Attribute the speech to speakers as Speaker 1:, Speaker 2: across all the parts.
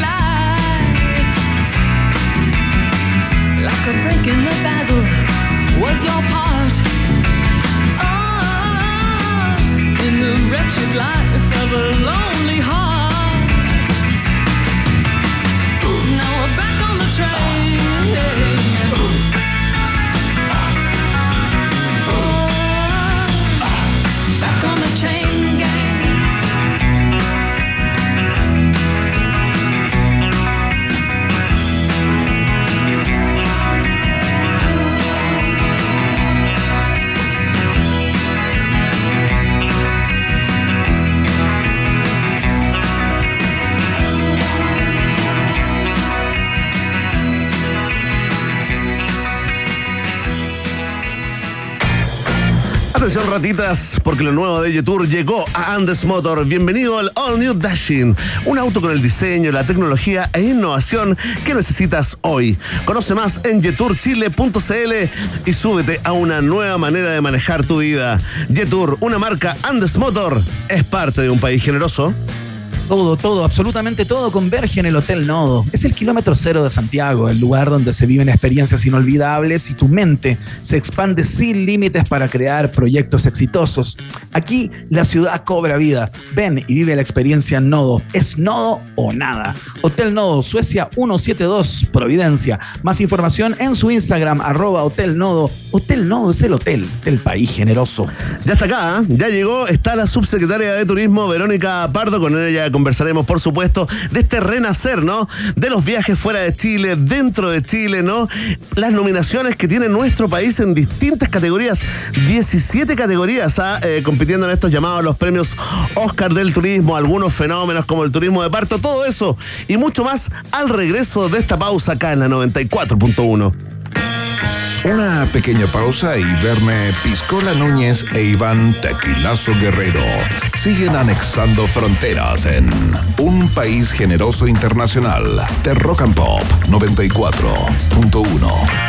Speaker 1: life. Of breaking the bagel was your part. Ah, in the wretched life of a lonely heart.
Speaker 2: Atención ratitas, porque lo nuevo de Yetour llegó a Andes Motor. Bienvenido al All New Dashing, un auto con el diseño, la tecnología e innovación que necesitas hoy. Conoce más en yeturchile.cl y súbete a una nueva manera de manejar tu vida. Yetour, una marca Andes Motor, es parte de un país generoso.
Speaker 3: Todo, todo, absolutamente todo converge en el Hotel Nodo. Es el kilómetro cero de Santiago, el lugar donde se viven experiencias inolvidables y tu mente se expande sin límites para crear proyectos exitosos. Aquí la ciudad cobra vida. Ven y vive la experiencia en Nodo. Es Nodo o nada. Hotel Nodo, Suecia 172, Providencia. Más información en su Instagram, arroba Hotel Nodo. Hotel Nodo es el hotel del país generoso.
Speaker 2: Ya está acá, ¿eh? ya llegó, está la subsecretaria de Turismo, Verónica Pardo, con ella conversaremos, por supuesto, de este renacer, ¿no? De los viajes fuera de Chile, dentro de Chile, ¿no? Las nominaciones que tiene nuestro país en distintas categorías, 17 categorías, ¿ah? Eh, compitiendo en estos llamados los premios Oscar del Turismo, algunos fenómenos como el turismo de parto, todo eso y mucho más al regreso de esta pausa acá en la 94.1.
Speaker 4: Una pequeña pausa y verme Piscola Núñez e Iván Tequilazo Guerrero siguen anexando fronteras en un país generoso internacional de Rock and Pop 94.1.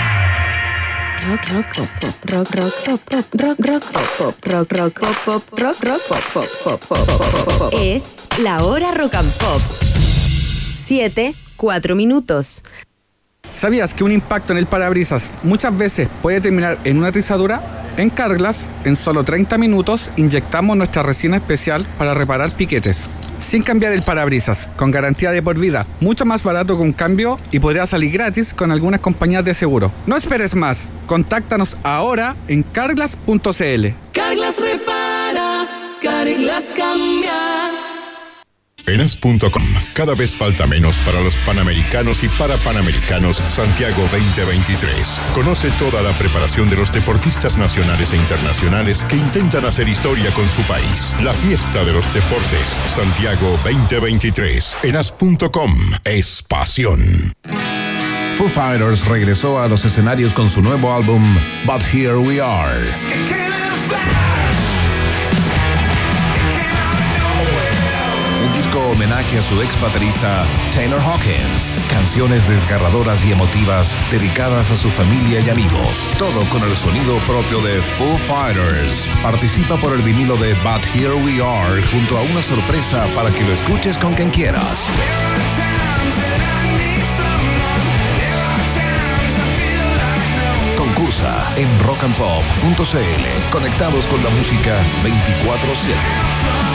Speaker 5: Rock, rock, pop, pop, rock, rock, rock, rock, rock, rock, rock, rock.
Speaker 6: Es la hora rock and pop. 7, 4 minutos.
Speaker 7: ¿Sabías que un impacto en el parabrisas muchas veces puede terminar en una rizadura? En Carglass, en solo 30 minutos, inyectamos nuestra resina especial para reparar piquetes. Sin cambiar el parabrisas, con garantía de por vida, mucho más barato que un cambio y podría salir gratis con algunas compañías de seguro. No esperes más, contáctanos ahora en carglass.cl.
Speaker 1: Carglass repara, Carglass cambia.
Speaker 8: En as.com, cada vez falta menos para los panamericanos y para panamericanos Santiago 2023. Conoce toda la preparación de los deportistas nacionales e internacionales que intentan hacer historia con su país. La fiesta de los deportes Santiago 2023 en as.com es pasión.
Speaker 4: Foo Fighters regresó a los escenarios con su nuevo álbum But Here We Are. Homenaje a su ex baterista Taylor Hawkins. Canciones desgarradoras y emotivas dedicadas a su familia y amigos. Todo con el sonido propio de Foo Fighters. Participa por el vinilo de But Here We Are junto a una sorpresa para que lo escuches con quien quieras. Concursa en rockandpop.cl. Conectados con la música 24-7.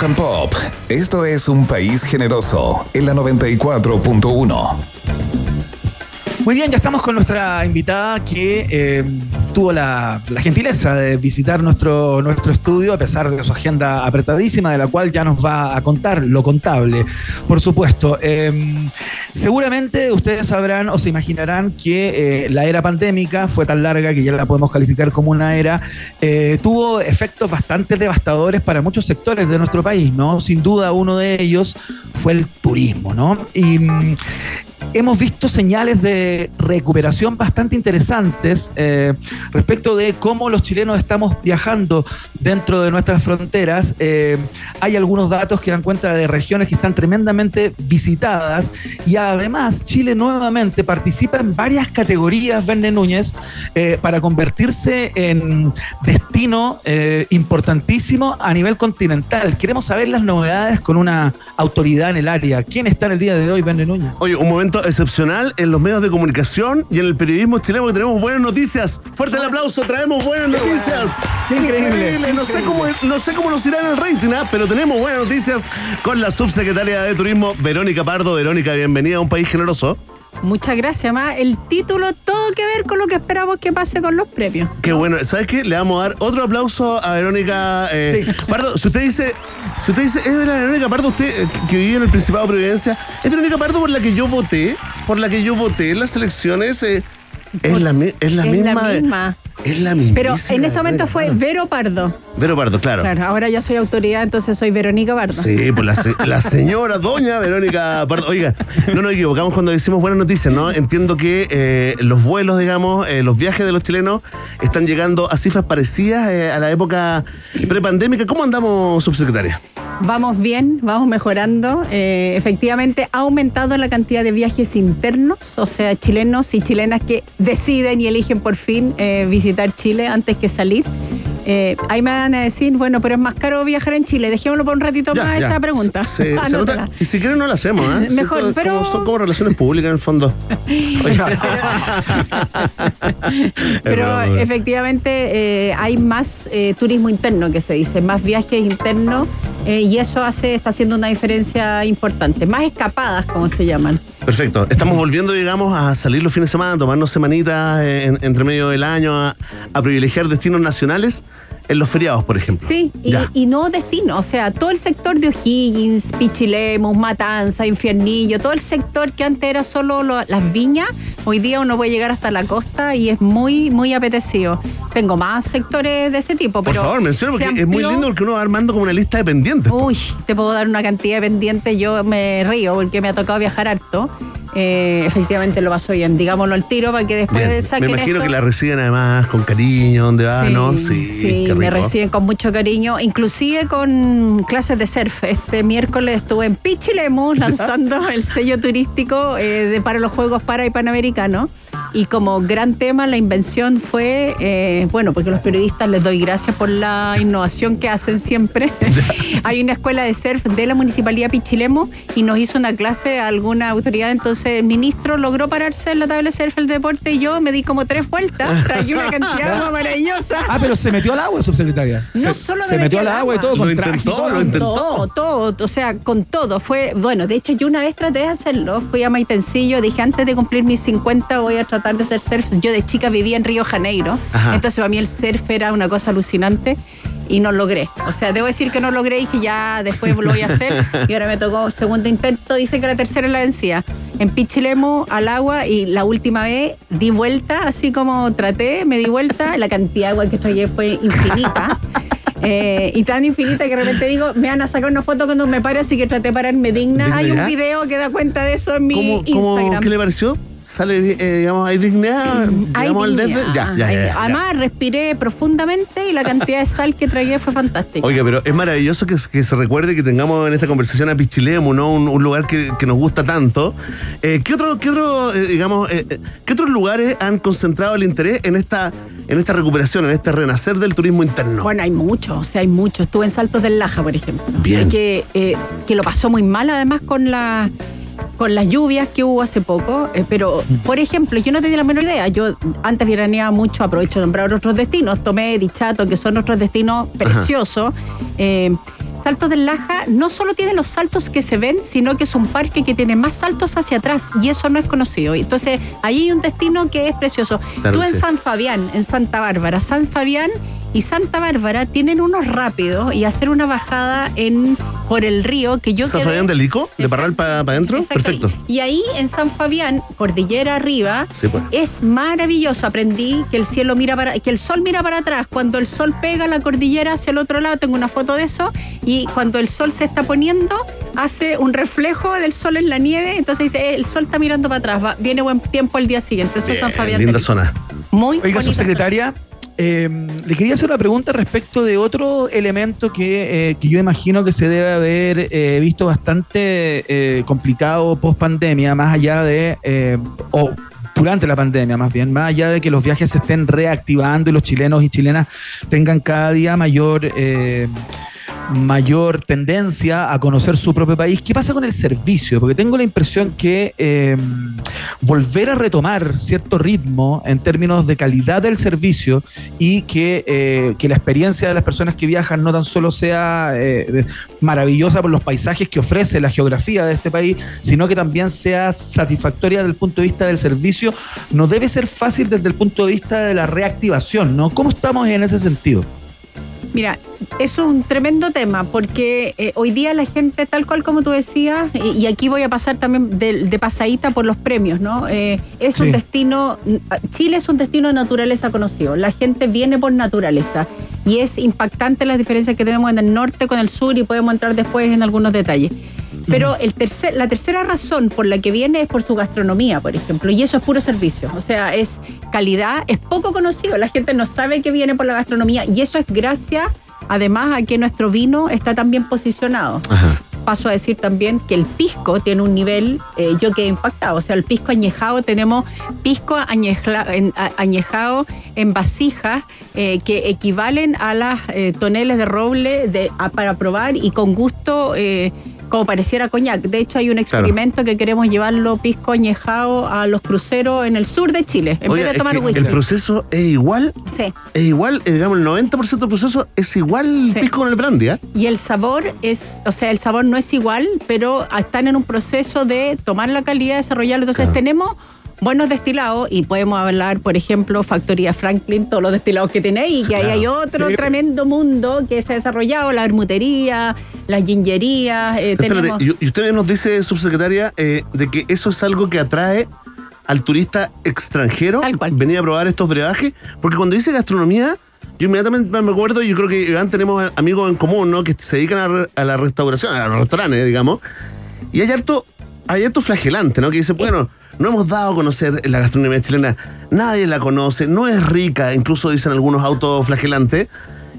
Speaker 4: Rock Pop. Esto es un país generoso en la 94.1.
Speaker 3: Muy bien, ya estamos con nuestra invitada que eh, tuvo la, la gentileza de visitar nuestro, nuestro estudio a pesar de su agenda apretadísima, de la cual ya nos va a contar lo contable, por supuesto. Eh, seguramente ustedes sabrán o se imaginarán que eh, la era pandémica fue tan larga que ya la podemos calificar como una era, eh, tuvo efectos bastante devastadores para muchos sectores de nuestro país, ¿no? Sin duda uno de ellos fue el turismo, ¿no? Y mm, hemos visto señales de recuperación bastante interesantes eh, respecto de cómo los chilenos estamos viajando dentro de nuestras fronteras. Hay algunos datos que dan cuenta de regiones que están tremendamente visitadas y además Chile nuevamente participa en varias categorías, Verne Núñez, eh, para convertirse en destino eh, importantísimo a nivel continental. Queremos saber las novedades con una autoridad en el área. ¿Quién está en el día de hoy, Verne Núñez?
Speaker 2: Oye, un momento excepcional en los medios de comunicación y en el periodismo chileno que tenemos buenas noticias. Fuerte el aplauso, traemos buenas noticias.
Speaker 3: Qué increíble.
Speaker 2: No sé cómo, no sé cómo nos irá en el rating, ¿ah? pero tenemos buenas noticias con la subsecretaria de Turismo, Verónica Pardo. Verónica, bienvenida a un país generoso.
Speaker 9: Muchas gracias, más el título todo que ver con lo que esperamos que pase con los premios.
Speaker 2: Qué bueno. ¿Sabes qué? Le vamos a dar otro aplauso a Verónica eh, Pardo. Si usted dice, si usted dice, es Verónica Pardo, usted eh, que vive en el Principado de Providencia, es Verónica Pardo por la que yo voté, por la que yo voté en las elecciones. eh, es, la, es la
Speaker 9: es
Speaker 2: misma.
Speaker 9: la misma.
Speaker 2: Es la misma.
Speaker 9: Pero en ese momento fue Vero Pardo.
Speaker 2: Vero Pardo, claro.
Speaker 9: Claro, ahora ya soy autoridad, entonces soy Verónica Pardo.
Speaker 2: Sí, pues la, se- la señora doña Verónica Pardo. Oiga, no nos equivocamos cuando decimos buenas noticias, ¿no? Entiendo que eh, los vuelos, digamos, eh, los viajes de los chilenos están llegando a cifras parecidas eh, a la época prepandémica. ¿Cómo andamos, subsecretaria?
Speaker 9: Vamos bien, vamos mejorando. Efectivamente, ha aumentado la cantidad de viajes internos, o sea, chilenos y chilenas que deciden y eligen por fin eh, visitar Chile antes que salir. Eh, ahí me van a decir, bueno, pero es más caro viajar en Chile. Dejémoslo por un ratito
Speaker 2: Ya,
Speaker 9: más
Speaker 2: ya.
Speaker 9: esa pregunta.
Speaker 2: Se- se nota- y si quieren no la hacemos, ¿eh?
Speaker 9: Mejor,
Speaker 2: Siento
Speaker 9: pero-
Speaker 2: como- son como relaciones públicas en el fondo.
Speaker 9: Pero efectivamente eh, hay más turismo interno que se dice, más viajes internos y eso hace, está haciendo una diferencia importante. Más escapadas, como se llaman.
Speaker 2: Perfecto. Estamos volviendo, digamos, a salir los fines de semana, a tomarnos semanitas eh, en- entre medio del año, a, a privilegiar destinos nacionales en los feriados, por ejemplo.
Speaker 9: Sí, y, no destino, o sea, todo el sector de O'Higgins, Pichilemos, Matanza, Infiernillo, todo el sector que antes era solo lo- las viñas, hoy día uno puede llegar hasta la costa y es muy, muy apetecido. Tengo más sectores de ese tipo,
Speaker 2: Por
Speaker 9: pero
Speaker 2: favor, menciona porque es muy lindo porque uno va armando como una lista de pendientes.
Speaker 9: Uy, te puedo dar una cantidad de pendientes, yo me río porque me ha tocado viajar harto. Eh, efectivamente lo paso bien, digámoslo al tiro para que después
Speaker 2: Bien.
Speaker 9: saquen
Speaker 2: Me imagino
Speaker 9: esto.
Speaker 2: que la reciben además con cariño, donde va,
Speaker 9: Sí,
Speaker 2: ¿no?
Speaker 9: sí, me reciben con mucho cariño, inclusive con clases de surf. Este miércoles estuve en Pichilemu lanzando el sello turístico eh, de, para los Juegos Para y Panamericanos. Y como gran tema, la invención fue, eh, bueno, porque los periodistas les doy gracias por la innovación que hacen siempre. Hay una escuela de surf de la Municipalidad de Pichilemu y nos hizo una clase a alguna autoridad. Entonces el ministro logró pararse en la tabla de surf del deporte y yo me di como tres vueltas. Traí una cantidad de agua maravillosa.
Speaker 3: Ah, pero se metió al agua, subsecretaria.
Speaker 9: No
Speaker 3: se,
Speaker 9: solo
Speaker 3: se
Speaker 9: me
Speaker 3: metió al agua y todo,
Speaker 2: Lo
Speaker 3: con traje y
Speaker 2: intentó,
Speaker 3: todo.
Speaker 2: lo intentó.
Speaker 9: Todo, todo, o sea, con todo. Fue, bueno, de hecho yo una vez traté de hacerlo, fui a Maitencillo, dije antes de cumplir mis 50 voy a tratar de hacer surf. Yo de chica vivía en Río Janeiro,
Speaker 2: Ajá.
Speaker 9: entonces para mí el surf era una cosa alucinante y no logré. O sea, debo decir que no logré y que ya después lo voy a hacer y ahora me tocó el segundo intento, dice que la tercera es la vencida. En Pichilemu al agua y la última vez di vuelta, así como traté, me di vuelta, la cantidad de agua que traía fue infinita. Eh, y tan infinita que de repente digo, me van a sacar una foto cuando me pare, así que traté de pararme digna.
Speaker 2: ¿Digna
Speaker 9: Hay un video que da cuenta de eso en mi
Speaker 2: ¿Cómo, cómo,
Speaker 9: Instagram.
Speaker 2: ¿Qué le pareció? ¿Sale, eh, digamos, hay dignidad?
Speaker 9: Hay
Speaker 2: digamos, el
Speaker 9: dignidad?
Speaker 2: Ya, ya, ya.
Speaker 9: Además, respiré profundamente y la cantidad de sal que tragué fue fantástica.
Speaker 2: Oiga, pero es maravilloso que, que se recuerde que tengamos en esta conversación a Pichilemu, ¿no? Un, un lugar que, que nos gusta tanto. Eh, ¿Qué otro, qué otro eh, digamos, qué otros lugares han concentrado el interés en esta, en esta recuperación, en este renacer del turismo interno?
Speaker 9: Bueno, hay muchos, o sea, hay muchos. Estuve en Saltos del Laja, por ejemplo.
Speaker 2: Bien.
Speaker 9: Que, que lo pasó muy mal, además, con la con las lluvias que hubo hace poco, eh, pero por ejemplo, yo no tenía la menor idea. Yo antes veraneaba mucho, aprovecho de nombrar otros destinos. Tomé Dichato, que son otros destinos preciosos. Eh, Saltos del Laja no solo tiene los saltos que se ven, sino que es un parque que tiene más saltos hacia atrás y eso no es conocido. Entonces, ahí hay un destino que es precioso.
Speaker 2: Claro
Speaker 9: Tú en
Speaker 2: sí.
Speaker 9: San Fabián, en Santa Bárbara, San Fabián y Santa Bárbara tienen unos rápidos y hacer una bajada en por el río que yo
Speaker 2: ¿San
Speaker 9: quedé-
Speaker 2: Fabián del Lico? ¿De. Parral para adentro? Perfecto.
Speaker 9: Y ahí en San Fabián, cordillera arriba,
Speaker 2: Sí, pues.
Speaker 9: es maravilloso. Aprendí que el cielo mira para, que el sol mira para atrás. Cuando el sol pega la cordillera hacia el otro lado, tengo una foto de eso. Y cuando el sol se está poniendo, hace un reflejo del sol en la nieve. Entonces dice, "Eh, el sol está mirando para atrás. va- viene buen tiempo el día siguiente. Eso es San Fabián.
Speaker 2: linda
Speaker 9: del-
Speaker 2: zona.
Speaker 9: Muy
Speaker 3: Oiga, subsecretaria, eh, le quería hacer una pregunta respecto de otro elemento que, eh, que yo imagino que se debe haber eh, visto bastante eh, complicado post pandemia, más allá de. eh, o durante la pandemia, más bien, más allá de que los viajes se estén reactivando y los chilenos y chilenas tengan cada día mayor. Mayor tendencia a conocer su propio país. ¿Qué pasa con el servicio? Porque tengo la impresión que eh, volver a retomar cierto ritmo en términos de calidad del servicio y que, eh, que la experiencia de las personas que viajan no tan solo sea eh, maravillosa por los paisajes que ofrece la geografía de este país, sino que también sea satisfactoria desde el punto de vista del servicio, no debe ser fácil desde el punto de vista de la reactivación, ¿no? ¿Cómo estamos en ese sentido?
Speaker 9: Mira, es un tremendo tema porque eh, hoy día la gente, tal cual como tú decías, y, y aquí voy a pasar también de, de pasadita por los premios, ¿no? Eh, es
Speaker 3: Sí.
Speaker 9: un destino, Chile es un destino de naturaleza conocido. La gente viene por naturaleza y es impactante las diferencias que tenemos en el norte con el sur y podemos entrar después en algunos detalles. Pero el tercer, la tercera razón por la que viene es por su gastronomía, por ejemplo, y eso es puro servicio. O sea, es calidad, es poco conocido. La gente no sabe que viene por la gastronomía y eso es gracias, además, a que nuestro vino está tan bien posicionado.
Speaker 2: Ajá.
Speaker 9: Paso a decir también que el pisco tiene un nivel, eh, yo quedé impactado. O sea, el pisco añejado, tenemos pisco añejla- en- a- añejado en vasijas eh, que equivalen a las eh, toneles de roble de- a- para probar y con gusto. Eh, como pareciera coñac. De hecho, hay un experimento que queremos llevarlo pisco añejado a los cruceros en el sur de Chile, en
Speaker 2: Oiga,
Speaker 9: vez de tomar whisky.
Speaker 2: el proceso es igual,
Speaker 9: Sí.
Speaker 2: es igual, eh, digamos, el 90% del proceso es igual el
Speaker 9: Sí.
Speaker 2: pisco con el brandy, ¿ah?
Speaker 9: Y el sabor es, o sea, el sabor no es igual, pero están en un proceso de tomar la calidad, desarrollarlo. Entonces
Speaker 2: Claro.
Speaker 9: tenemos buenos destilados y podemos hablar, por ejemplo, Factoría Franklin, todos los destilados que ahí,
Speaker 2: Sí,
Speaker 9: que ahí hay otro
Speaker 3: Sí.
Speaker 9: tremendo mundo que se ha desarrollado, la hermutería, las gingerías, eh,
Speaker 2: Espérate,
Speaker 9: tenemos...
Speaker 2: y, y usted nos dice, subsecretaria, eh, de que eso es algo que atrae al turista extranjero venir a probar estos brebajes, porque cuando dice gastronomía, yo inmediatamente me acuerdo, yo creo que Iván tenemos amigos en común, ¿no? Que se dedican a, re- a la restauración, a los restaurantes, digamos, y hay harto, hay harto flagelante, ¿no? Que dice, bueno, no hemos dado a conocer la gastronomía chilena, nadie la conoce, no es rica, incluso dicen algunos autoflagelantes,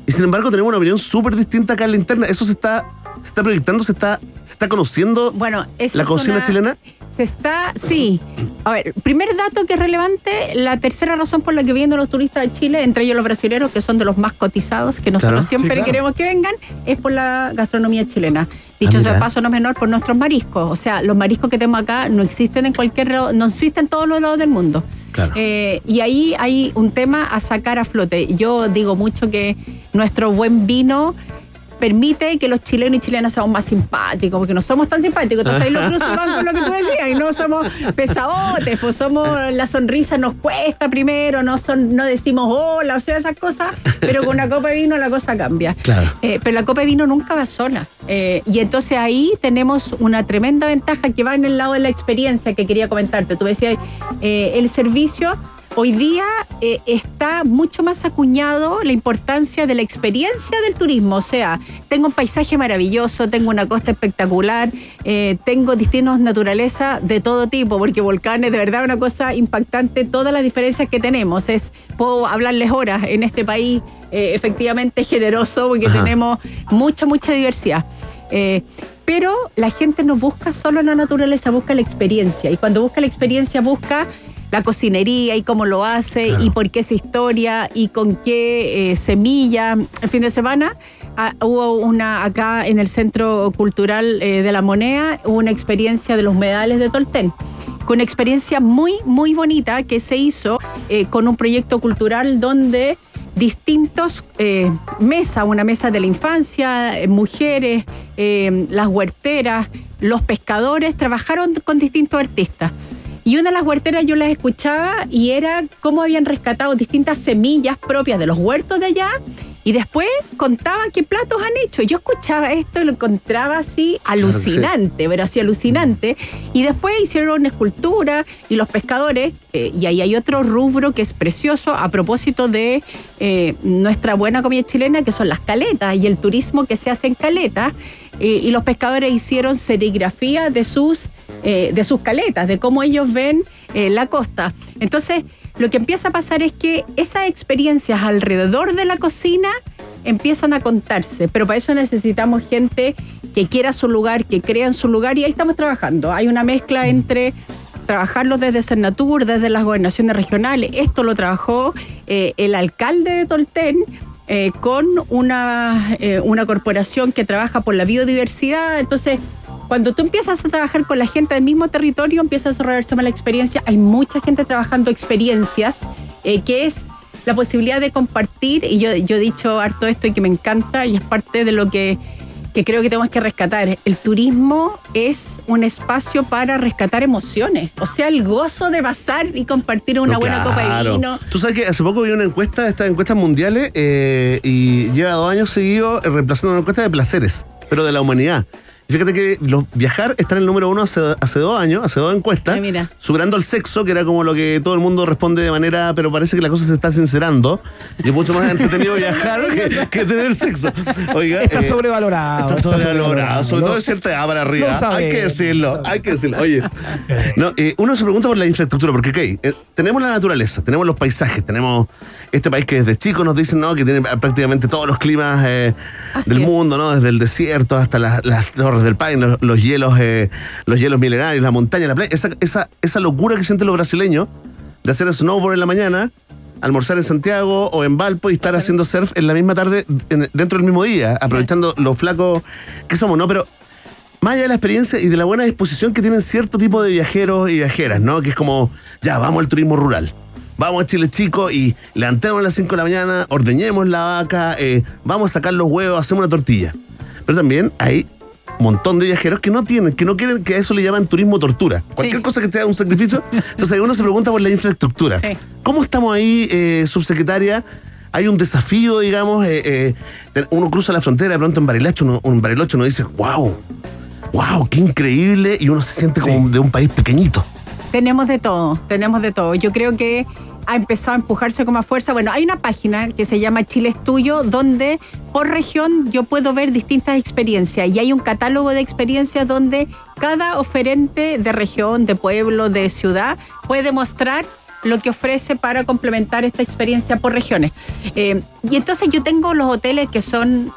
Speaker 2: y sin embargo tenemos una opinión súper distinta acá en la interna. Eso se está, se está proyectando, se está, se está conociendo
Speaker 9: Bueno,
Speaker 2: la cocina
Speaker 9: una-
Speaker 2: chilena.
Speaker 9: Se está, sí. A ver, primer dato que es relevante, la tercera razón por la que vienen los turistas de Chile, entre ellos los brasileños, que son de los más cotizados, que nosotros
Speaker 2: Claro.
Speaker 9: siempre
Speaker 3: Sí, claro.
Speaker 9: queremos que vengan, es por la gastronomía chilena. Dicho
Speaker 2: Ah,
Speaker 9: sea de paso, no menor por nuestros mariscos. O sea, los mariscos que tenemos acá no existen en cualquier lado- no existen en todos los lados del mundo.
Speaker 2: Claro.
Speaker 9: Eh, y ahí hay un tema a sacar a flote. Yo digo mucho que nuestro buen vino permite que los chilenos y chilenas seamos más simpáticos, porque no somos tan simpáticos. Entonces ahí los cruces van con lo que tú decías, y no somos pesadotes, pues somos, la sonrisa nos cuesta primero, no, son, no decimos hola, o sea, esas cosas, pero con una copa de vino la cosa cambia.
Speaker 2: Claro.
Speaker 9: Eh, pero la copa de vino nunca va sola. Eh, y entonces ahí tenemos una tremenda ventaja que va en el lado de la experiencia que quería comentarte. Tú decías, eh, el servicio hoy día eh, está mucho más acuñado la importancia de la experiencia del turismo. O sea, tengo un paisaje maravilloso, tengo una costa espectacular, eh, tengo distintas naturalezas de todo tipo, porque volcanes, de verdad, una cosa impactante, todas las diferencias que tenemos. Es, puedo hablarles horas en este país eh, efectivamente generoso, porque
Speaker 2: Ajá.
Speaker 9: tenemos mucha, mucha diversidad. Pero la gente no busca solo la naturaleza, busca la experiencia. Y cuando busca la experiencia, busca la cocinería y cómo lo hace
Speaker 2: Claro.
Speaker 9: y por qué esa historia y con qué eh, semilla. El fin de semana ah, hubo una acá en el Centro Cultural eh, de la Moneda, una experiencia de los medales de Tolten con una experiencia muy, muy bonita que se hizo eh, con un proyecto cultural donde distintos eh, mesas, una mesa de la infancia, eh, mujeres, eh, las huerteras, los pescadores, trabajaron con distintos artistas. Y una de las huerteras yo las escuchaba y era cómo habían rescatado distintas semillas propias de los huertos de allá y después contaba qué platos han hecho. Yo escuchaba esto y lo encontraba así alucinante, pero así alucinante. Y después hicieron una escultura y los pescadores, eh, y ahí hay otro rubro que es precioso a propósito de eh, nuestra buena comida chilena, que son las caletas y el turismo que se hace en caletas. Eh, y los pescadores hicieron serigrafía de sus, eh, de sus caletas, de cómo ellos ven eh, la costa. Entonces, lo que empieza a pasar es que esas experiencias alrededor de la cocina empiezan a contarse, pero para eso necesitamos gente que quiera su lugar, que crea en su lugar y ahí estamos trabajando. Hay una mezcla entre trabajarlo desde Cernatur, desde las gobernaciones regionales. Esto lo trabajó eh, el alcalde de Tolten eh, con una, eh, una corporación que trabaja por la biodiversidad. Entonces, cuando tú empiezas a trabajar con la gente del mismo territorio, empieza a desarrollarse más la experiencia. Hay mucha gente trabajando experiencias, eh, que es la posibilidad de compartir, y yo, yo he dicho harto esto y que me encanta, y es parte de lo que, que creo que tenemos que rescatar. El turismo es un espacio para rescatar emociones, o sea, el gozo de pasar y compartir una
Speaker 2: No,
Speaker 9: buena copa de vino.
Speaker 2: Tú sabes que hace poco vi una encuesta, estas encuestas mundiales, eh, y lleva dos años seguidos eh, reemplazando una encuesta de placeres, pero de la humanidad. Y fíjate que los viajar está en el número uno hace, hace dos años, hace dos encuestas,
Speaker 9: Ay, mira.
Speaker 2: superando el sexo, que era como lo que todo el mundo responde de manera, pero parece que la cosa se está sincerando. Y es mucho más entretenido viajar que, que tener sexo. Oiga,
Speaker 3: Está
Speaker 2: eh,
Speaker 3: sobrevalorado.
Speaker 2: Está sobrevalorado, sobre todo de cierta edad para arriba. Hay que decirlo, hay que decirlo. Oye, no, eh, uno se pregunta por la infraestructura, porque ok, eh, tenemos la naturaleza, tenemos los paisajes, tenemos este país que desde chico nos dicen ¿no? que tiene prácticamente todos los climas eh, del
Speaker 9: es.
Speaker 2: mundo, ¿no? Desde el desierto hasta las, las torres del país, los, los hielos, eh, los hielos milenarios, la montaña, la playa. Esa, esa, esa locura que sienten los brasileños de hacer snowboard en la mañana, almorzar en Santiago o en Valpo y estar haciendo surf en la misma tarde, en- dentro del mismo día, aprovechando los flacos que somos, ¿no? Pero más allá de la experiencia y de la buena disposición que tienen cierto tipo de viajeros y viajeras, ¿no? Que es como, ya, vamos al turismo rural. Vamos a Chile Chico y levantemos a las 5 de la mañana, ordeñemos la vaca, eh, vamos a sacar los huevos, hacemos una tortilla. Pero también hay montón de viajeros que no tienen, que no quieren, que a eso le llaman turismo tortura. Cualquier
Speaker 9: Sí.
Speaker 2: cosa que sea un sacrificio. Entonces uno se pregunta por la infraestructura.
Speaker 9: Sí.
Speaker 2: ¿Cómo estamos ahí, eh, subsecretaria? Hay un desafío, digamos, eh, eh, uno cruza la frontera, de pronto en Bariloche, uno, en Bariloche uno dice, wow, wow, qué increíble, y uno se siente como
Speaker 3: Sí.
Speaker 2: de un país pequeñito.
Speaker 9: Tenemos de todo, tenemos de todo. Yo creo que ha empezado a empujarse con más fuerza. Bueno, hay una página que se llama Chile es Tuyo, donde por región yo puedo ver distintas experiencias y hay un catálogo de experiencias donde cada oferente de región, de pueblo, de ciudad puede mostrar lo que ofrece para complementar esta experiencia por regiones. Eh, y entonces yo tengo los hoteles que son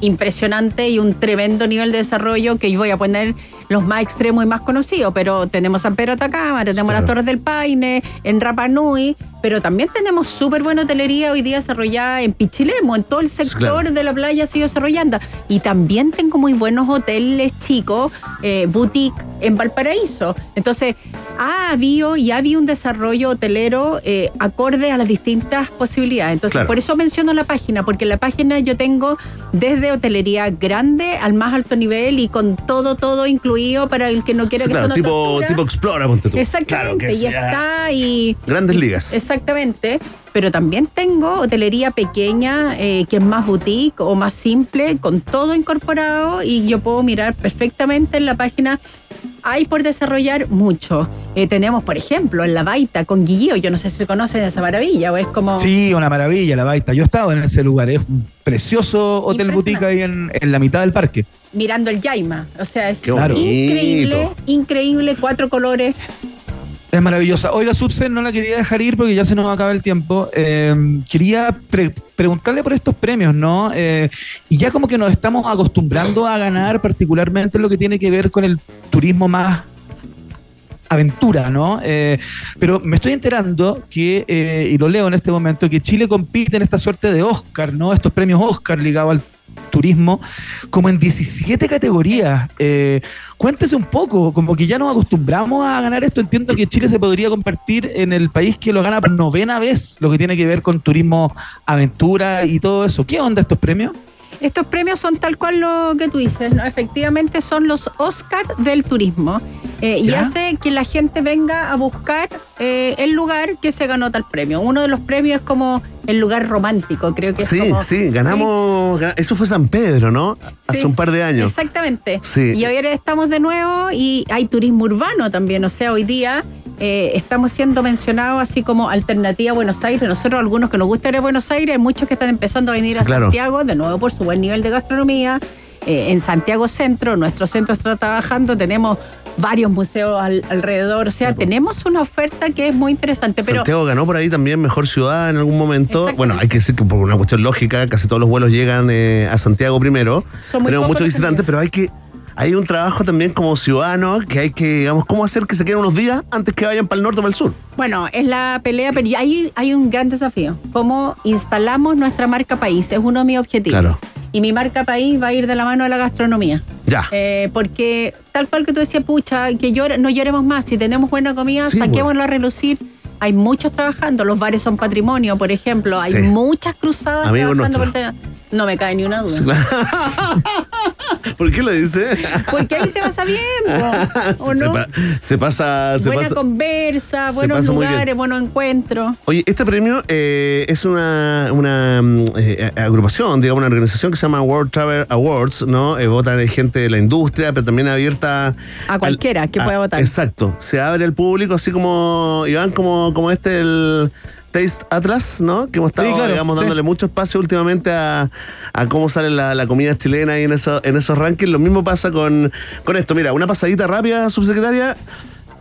Speaker 9: impresionante y un tremendo nivel de desarrollo que yo voy a poner los más extremos y más conocidos, pero tenemos San Pedro Atacama, tenemos
Speaker 2: Claro.
Speaker 9: las Torres del Paine, en Rapa Nui, pero también tenemos súper buena hotelería hoy día desarrollada en Pichilemo, en todo el sector
Speaker 2: claro.
Speaker 9: de la playa ha ido desarrollando. Y también tengo muy buenos hoteles chicos, eh, boutique en Valparaíso. Entonces, ha habido y ha habido un desarrollo hotelero eh, acorde a las distintas posibilidades. Entonces,
Speaker 2: Claro.
Speaker 9: por eso menciono la página, porque en la página yo tengo desde hotelería grande al más alto nivel y con todo, todo incluido para el que no quiera
Speaker 2: Sí,
Speaker 9: que
Speaker 2: claro, tipo,
Speaker 9: tortura.
Speaker 2: tipo Explora, ponte tú.
Speaker 9: Exactamente,
Speaker 2: Claro, que
Speaker 9: y
Speaker 2: sea
Speaker 9: está y
Speaker 2: Grandes ligas.
Speaker 9: Exactamente, pero también tengo hotelería pequeña eh, que es más boutique o más simple, con todo incorporado y yo puedo mirar perfectamente en la página. Hay por desarrollar mucho. Eh, tenemos, por ejemplo, en La Baita con Guilleo, yo no sé si conocen esa maravilla o es como...
Speaker 3: Sí, una maravilla, la baita. Yo he estado en ese lugar, es un precioso hotel boutique ahí en, en la mitad del parque.
Speaker 9: Mirando el Yaima, o sea, es increíble, increíble, cuatro colores.
Speaker 3: Es maravillosa. Oiga, Subsen, no la quería dejar ir porque ya se nos acaba el tiempo. Eh, quería pre- preguntarle por estos premios, ¿no? Eh, y ya como que nos estamos acostumbrando a ganar, particularmente en lo que tiene que ver con el turismo más aventura, ¿no? Eh, pero me estoy enterando que, eh, y lo leo en este momento, que Chile compite en esta suerte de Oscar, ¿no? Estos premios Oscar ligados al turismo como en 17 categorías. Eh, cuéntese un poco, como que ya nos acostumbramos a ganar esto. Entiendo que Chile se podría convertir en el país que lo gana por novena vez, lo que tiene que ver con turismo, aventura y todo eso. ¿Qué onda estos premios?
Speaker 9: Estos premios son tal cual lo que tú dices, ¿no? Efectivamente son los Oscar del turismo. eh, y hace que la gente venga a buscar eh, el lugar que se ganó tal premio. Uno de los premios es como el lugar romántico, creo que es
Speaker 2: Sí,
Speaker 9: como-
Speaker 2: sí, ganamos. ga- Eso fue San Pedro, ¿no? Hace
Speaker 9: Sí,
Speaker 2: un par de años.
Speaker 9: Exactamente.
Speaker 2: Sí.
Speaker 9: Y ahora estamos de nuevo y hay turismo urbano también. O sea, hoy día eh, estamos siendo mencionados así como alternativa a Buenos Aires. Nosotros, algunos que nos gusta ir a Buenos Aires, hay muchos que están empezando a venir
Speaker 2: Sí,
Speaker 9: a
Speaker 2: claro.
Speaker 9: Santiago, de nuevo por su buen nivel de gastronomía. Eh, en Santiago Centro, nuestro centro está trabajando, tenemos varios museos al- alrededor. O sea, tenemos una oferta que es muy interesante. Pero
Speaker 2: Santiago ganó por ahí también mejor ciudad en algún momento. Bueno, hay que decir que por una cuestión lógica, casi todos los vuelos llegan eh, a Santiago primero.
Speaker 9: Son muy
Speaker 2: Tenemos muchos visitantes, pero hay que. Hay un trabajo también como ciudadano que hay que, digamos, cómo hacer que se queden unos días antes que vayan para el norte o para el sur.
Speaker 9: Bueno, es la pelea, pero hay, hay un gran desafío. ¿Cómo instalamos nuestra marca país? Es uno de mis objetivos.
Speaker 2: Claro.
Speaker 9: Y mi marca país va a ir de la mano de la gastronomía.
Speaker 2: Ya.
Speaker 9: Eh, porque tal cual que tú decías, pucha, que llore- no lloremos más. Si tenemos buena comida,
Speaker 2: Sí,
Speaker 9: saquémoslo a relucir. Hay muchos trabajando, los bares son patrimonio, por ejemplo. Hay
Speaker 2: Sí.
Speaker 9: muchas cruzadas
Speaker 2: Amigos
Speaker 9: trabajando por el. No me cae ni una duda.
Speaker 2: ¿Por qué lo dice?
Speaker 9: Porque ahí se pasa bien, po, ¿o
Speaker 2: se,
Speaker 9: no?
Speaker 2: pa- se pasa. Se
Speaker 9: Buena
Speaker 2: pasa.
Speaker 9: conversa, buenos lugares, buenos encuentros.
Speaker 2: Oye, este premio eh, es una, una mm, eh, agrupación, digamos, una organización que se llama World Travel Awards, ¿no? Eh, votan gente de la industria, pero también abierta
Speaker 9: A cualquiera que
Speaker 2: a-
Speaker 9: pueda votar.
Speaker 2: Exacto. Se abre al público, así como, Iván, como, como este, el Taste Atlas, ¿no? Que hemos estado,
Speaker 3: Sí, claro,
Speaker 2: digamos,
Speaker 3: sí.
Speaker 2: dándole mucho espacio últimamente a, a cómo sale la, la comida chilena ahí en, eso, en esos rankings. Lo mismo pasa con, con esto. Mira, una pasadita rápida, subsecretaria.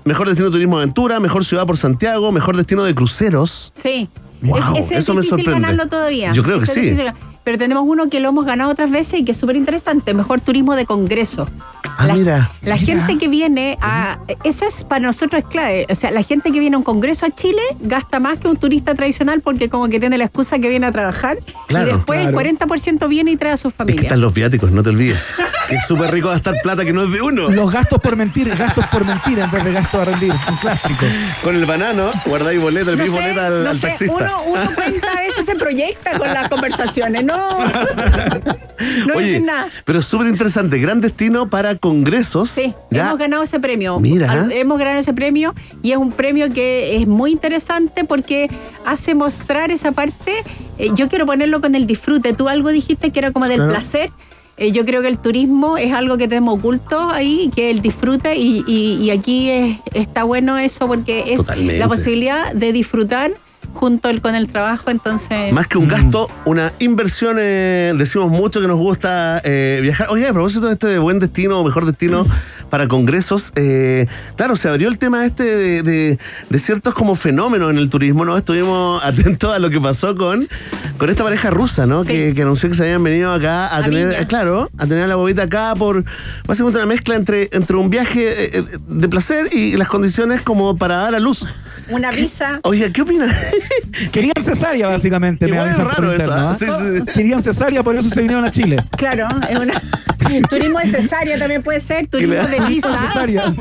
Speaker 2: Mejor destino de turismo aventura, mejor ciudad por Santiago, mejor destino de cruceros.
Speaker 9: Sí.
Speaker 2: Wow,
Speaker 9: es, ese es
Speaker 2: eso me
Speaker 9: difícil
Speaker 2: sorprende.
Speaker 9: ganarlo todavía.
Speaker 2: Yo creo que sí.
Speaker 9: difícil. Pero tenemos uno que lo hemos ganado otras veces y que es súper interesante. Mejor turismo de congreso.
Speaker 2: Ah,
Speaker 9: la,
Speaker 2: mira.
Speaker 9: La gente que viene a... Eso es para nosotros es clave. O sea, la gente que viene a un congreso a Chile gasta más que un turista tradicional porque como que tiene la excusa que viene a trabajar.
Speaker 2: Claro,
Speaker 9: y después
Speaker 3: claro.
Speaker 9: el 40% viene y trae a su
Speaker 2: Es que
Speaker 9: familia.
Speaker 2: están los viáticos, no te olvides. que es súper rico gastar plata que no es de uno.
Speaker 3: Los gastos por mentir, gastos por mentir en vez de gastos a rendir. Un clásico.
Speaker 2: Con el banano, guardáis boleta, le
Speaker 9: No
Speaker 2: pedís
Speaker 9: sé,
Speaker 2: boleta al,
Speaker 9: no
Speaker 2: al
Speaker 9: sé,
Speaker 2: taxista.
Speaker 9: uno, uno cuenta a veces se proyecta con las conversaciones, no. No
Speaker 2: Oye,
Speaker 9: dicen nada.
Speaker 2: pero es súper interesante. Gran destino para congresos.
Speaker 9: Sí,
Speaker 2: ¿ya?
Speaker 9: hemos ganado ese premio.
Speaker 2: Mira.
Speaker 9: Al- hemos ganado ese premio y es un premio que es muy interesante porque hace mostrar esa parte. eh, yo quiero ponerlo con el disfrute. Tú algo dijiste que era como del
Speaker 2: Claro.
Speaker 9: placer. Eh, yo creo que el turismo es algo que tenemos oculto ahí, que el disfrute y, y- y aquí es- está bueno eso porque es
Speaker 2: Totalmente.
Speaker 9: la posibilidad de disfrutar junto el- con el trabajo. Entonces,
Speaker 2: Más que un gasto, una inversión. eh, decimos mucho que nos gusta eh, viajar. Oye, a propósito de este buen destino, mejor destino para congresos, eh, claro, se abrió el tema este de, de- de ciertos como fenómenos en el turismo, ¿no? Estuvimos atentos a lo que pasó con, con esta pareja rusa, ¿no?
Speaker 9: Sí.
Speaker 2: Que, que anunció que se habían venido acá a,
Speaker 9: A
Speaker 2: tener, eh, claro, a tener a la bobita acá por básicamente una mezcla entre, entre un viaje eh, eh, de placer y las condiciones como para dar a luz.
Speaker 9: una visa.
Speaker 2: Oye, ¿qué opinas?
Speaker 3: Querían cesárea, básicamente. me
Speaker 2: es raro eso, ¿ah?
Speaker 3: ¿ah?
Speaker 2: Sí, sí.
Speaker 3: Querían cesárea, por eso se vinieron a Chile.
Speaker 9: Claro, es una. turismo de cesárea también puede ser, turismo de
Speaker 3: Cesárea.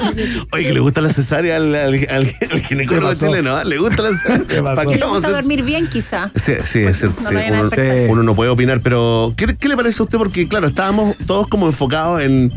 Speaker 2: Oye, que le gusta la cesárea al, al, al- al ginecólogo chileno, ¿ah? Le gusta la cesárea. ¿Para qué
Speaker 9: Le
Speaker 2: vamos
Speaker 9: gusta
Speaker 2: a
Speaker 9: dormir bien, quizá.
Speaker 2: Sí, sí, es cierto.
Speaker 9: No
Speaker 2: sí. Uno, no puede opinar, pero ¿qué, qué le parece a usted? Porque, claro, estábamos todos como enfocados en,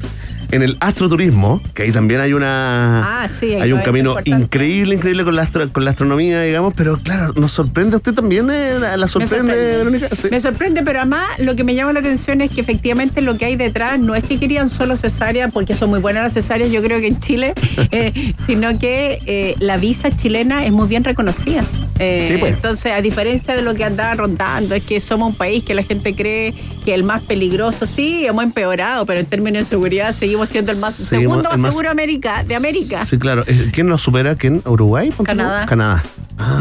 Speaker 2: en el astroturismo, que ahí también hay una
Speaker 9: Ah, sí,
Speaker 2: hay un camino increíble, increíble con la, astro- con la astronomía, digamos, pero claro, ¿nos sorprende a usted también? eh? ¿La, la
Speaker 9: Me
Speaker 2: sorprende, Verónica? Sí.
Speaker 9: Me sorprende, pero además lo que me llama la atención es que efectivamente lo que hay detrás no es que querían solo cesárea, porque son muy buenas las cesáreas, yo creo que en Chile, eh, sino que eh, la visa chilena es muy bien reconocida. Eh,
Speaker 3: Sí, pues.
Speaker 9: Entonces, a diferencia de lo que andaba rondando, es que somos un país que la gente cree que el más peligroso, sí, hemos empeorado, pero en términos de seguridad seguimos siendo el más
Speaker 2: Seguimos
Speaker 9: segundo más, seguro América, de América.
Speaker 2: Sí, claro. Eh, ¿Quién nos supera? ¿Quién? ¿Uruguay?
Speaker 9: Canadá.
Speaker 2: Canadá.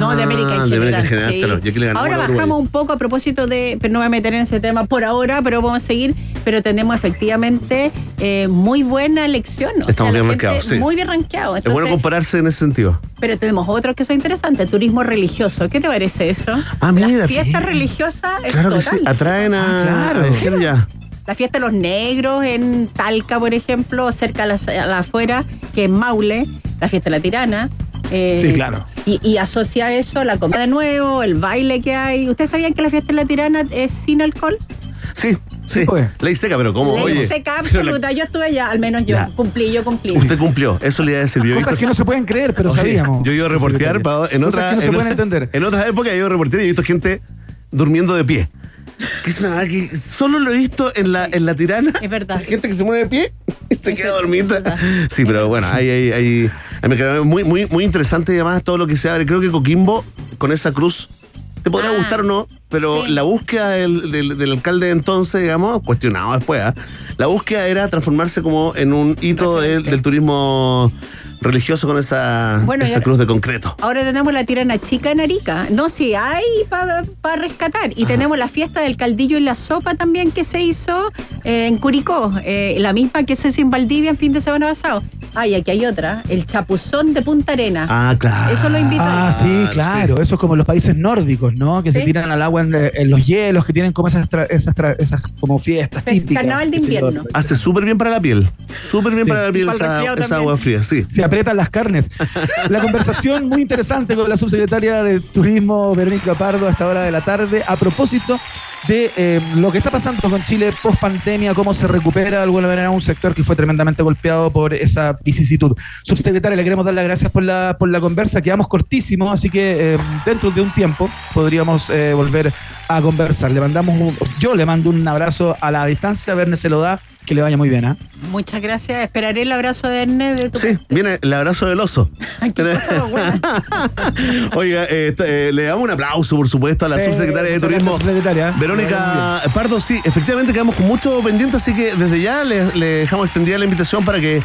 Speaker 9: No, de América en
Speaker 2: Ah,
Speaker 9: general.
Speaker 2: América en general,
Speaker 9: sí.
Speaker 2: claro. Que le
Speaker 9: ahora
Speaker 2: a
Speaker 9: bajamos un poco a propósito de, pero no me voy a meter en ese tema por ahora, pero vamos a seguir. Pero tenemos efectivamente eh, muy buena elección. O
Speaker 2: Estamos bien rankeados, sí.
Speaker 9: Muy bien rankeados.
Speaker 2: Es bueno compararse en ese sentido.
Speaker 9: pero tenemos otros que son interesantes. Turismo religioso. ¿Qué te parece eso?
Speaker 2: Ah, mira,
Speaker 9: Las fiestas religiosas es
Speaker 2: Claro que
Speaker 9: total.
Speaker 2: sí, atraen a,
Speaker 3: Ah, claro.
Speaker 2: a viajeros ya.
Speaker 9: La fiesta de los negros en Talca, por ejemplo, cerca a la, a la afuera, que es Maule, la fiesta de la tirana. eh,
Speaker 3: Sí, claro.
Speaker 9: Y, y asocia eso, la comida de nuevo, el baile que hay. ¿Ustedes sabían que la fiesta de la tirana es sin alcohol?
Speaker 2: Sí, sí.
Speaker 3: pues.
Speaker 2: Ley seca, pero ¿cómo?
Speaker 9: Ley
Speaker 2: Oye.
Speaker 9: seca
Speaker 2: la-
Speaker 9: absoluta. Yo estuve allá, al menos yo.
Speaker 2: Ya.
Speaker 9: Cumplí, yo cumplí.
Speaker 2: Usted cumplió, eso le iba a decir. Yo
Speaker 3: Cosas
Speaker 2: visto-
Speaker 3: que no se pueden creer, pero
Speaker 2: Oye,
Speaker 3: sabíamos.
Speaker 2: Yo iba a reportear pa- en
Speaker 3: Cosas
Speaker 2: otra,
Speaker 3: que no
Speaker 2: en, otra- en otras épocas yo iba a reportear y he visto gente durmiendo de pie. Que es una que solo lo he visto en la, en la tirana.
Speaker 9: Es verdad.
Speaker 2: Gente que se mueve de pie y se
Speaker 9: Es
Speaker 2: queda
Speaker 9: verdad,
Speaker 2: dormida.
Speaker 9: verdad.
Speaker 2: Sí, pero bueno, hay, hay, hay, hay- me quedó muy, muy, muy interesante y además todo lo que se abre. Creo que Coquimbo, con esa cruz, te podrá
Speaker 9: Ah,
Speaker 2: gustar o no, pero
Speaker 9: sí.
Speaker 2: la búsqueda del, del- del alcalde de entonces, digamos, cuestionado después, ¿ah? la búsqueda era transformarse como en un hito del turismo religioso con esa,
Speaker 9: Bueno,
Speaker 2: esa
Speaker 9: y-
Speaker 2: cruz de concreto.
Speaker 9: Ahora tenemos la tirana chica en Arica. No, sí, hay para rescatar. Y tenemos la fiesta del caldillo y la sopa también que se hizo eh, en Curicó. eh, la misma que se hizo en Valdivia el fin de semana pasado. Ay, aquí hay otra. El chapuzón de Punta Arena.
Speaker 2: Ah, claro.
Speaker 9: Eso lo invito.
Speaker 3: Ah, sí, claro. Eso es como los países nórdicos, ¿no? Que se tiran al agua en, en los hielos, que tienen como esas, tra- esas, tra- esas como fiestas típicas.
Speaker 9: Carnaval de invierno.
Speaker 2: Hace súper bien para la piel. Súper bien
Speaker 3: Sí.
Speaker 2: para la piel esa, agua fría, sí.
Speaker 3: Se aprietan las carnes. La conversación muy interesante con la subsecretaria de Turismo, Verónica Pardo, a esta hora de la tarde, a propósito de eh, lo que está pasando con Chile post pandemia, cómo se recupera de alguna manera un sector que fue tremendamente golpeado por esa vicisitud. Subsecretaria, le queremos dar las gracias por la, por la conversa. Quedamos cortísimos, así que eh, dentro de un tiempo podríamos eh, volver a conversar. Le mandamos yo le mando un abrazo a la distancia, Verne se lo da, que le vaya muy bien. ¿ah?
Speaker 9: Muchas gracias. Esperaré el abrazo de Ernest de tu
Speaker 2: Sí, viene el abrazo del oso. Oiga, eh, eh, le damos un aplauso, por supuesto, a la subsecretaria de Turismo.
Speaker 3: gracias,
Speaker 2: Verónica Pardo, sí, efectivamente quedamos con mucho pendiente, así que desde ya le, le dejamos extendida la invitación para que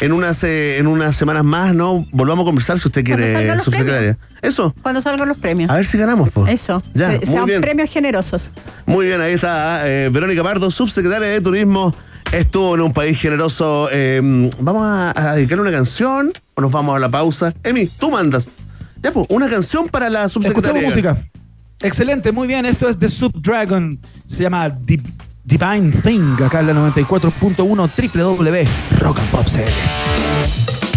Speaker 2: en unas eh, en unas semanas más no volvamos a conversar si usted quiere, subsecretaria. Eso,
Speaker 9: Cuando salgan los premios.
Speaker 2: a ver si ganamos, pues.
Speaker 9: Eso.
Speaker 2: Ya,
Speaker 9: Se-
Speaker 2: muy
Speaker 9: sean
Speaker 2: bien.
Speaker 9: premios generosos.
Speaker 2: Muy bien, ahí está eh, Verónica Pardo, subsecretaria de Turismo. Estuvo en un país generoso. Eh, vamos a, a dedicarle una canción o nos vamos a la pausa. Emi, tú mandas. Ya, pues, una canción para la subsecretaria.
Speaker 3: Escuchamos música. Excelente, muy bien. Esto es The Subdragon. Se llama Di- Divine Thing. Acá en la 94.1 www Rock and Pop CL.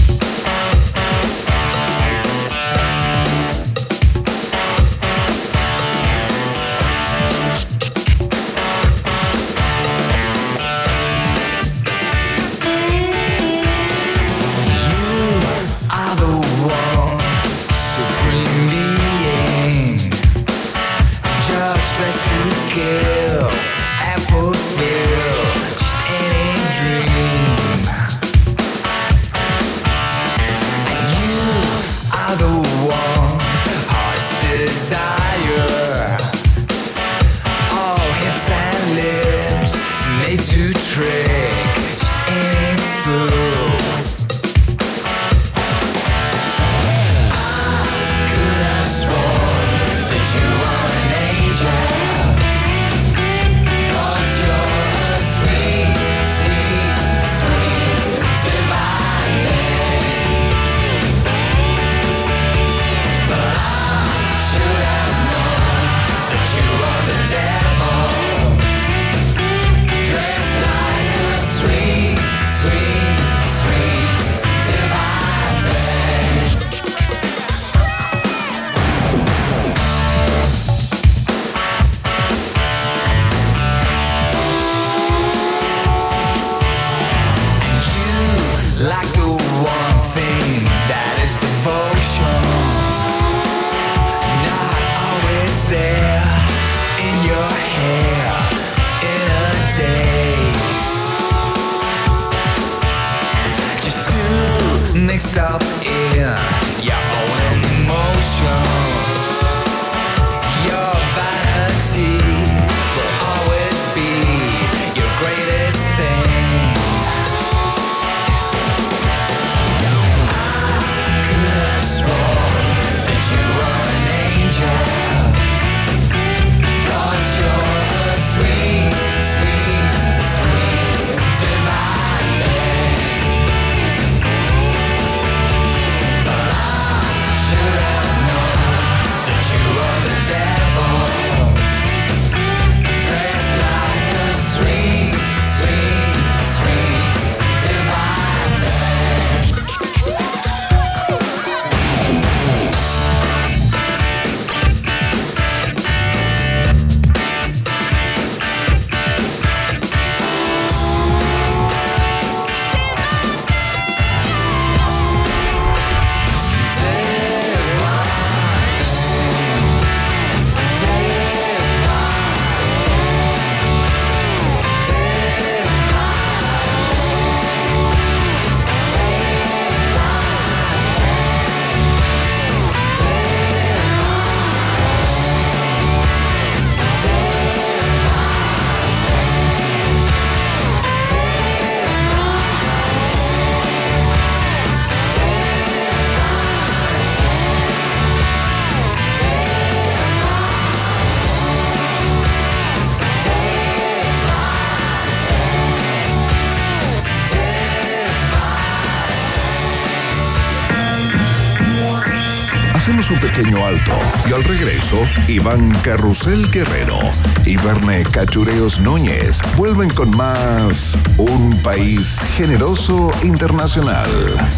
Speaker 4: Pequeño alto y al regreso, Iván Carrusel Guerrero y Verne Cachureos Núñez vuelven con más Un País Generoso Internacional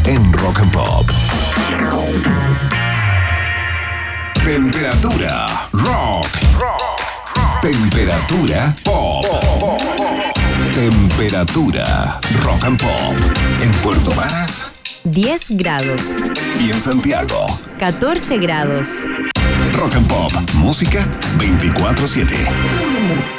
Speaker 4: en Rock and Pop. Temperatura rock. Temperatura pop. Temperatura rock and pop. En Puerto Varas
Speaker 6: 10 grados.
Speaker 4: y en Santiago.
Speaker 6: 14 grados.
Speaker 4: Rock and Pop. Música 24-7.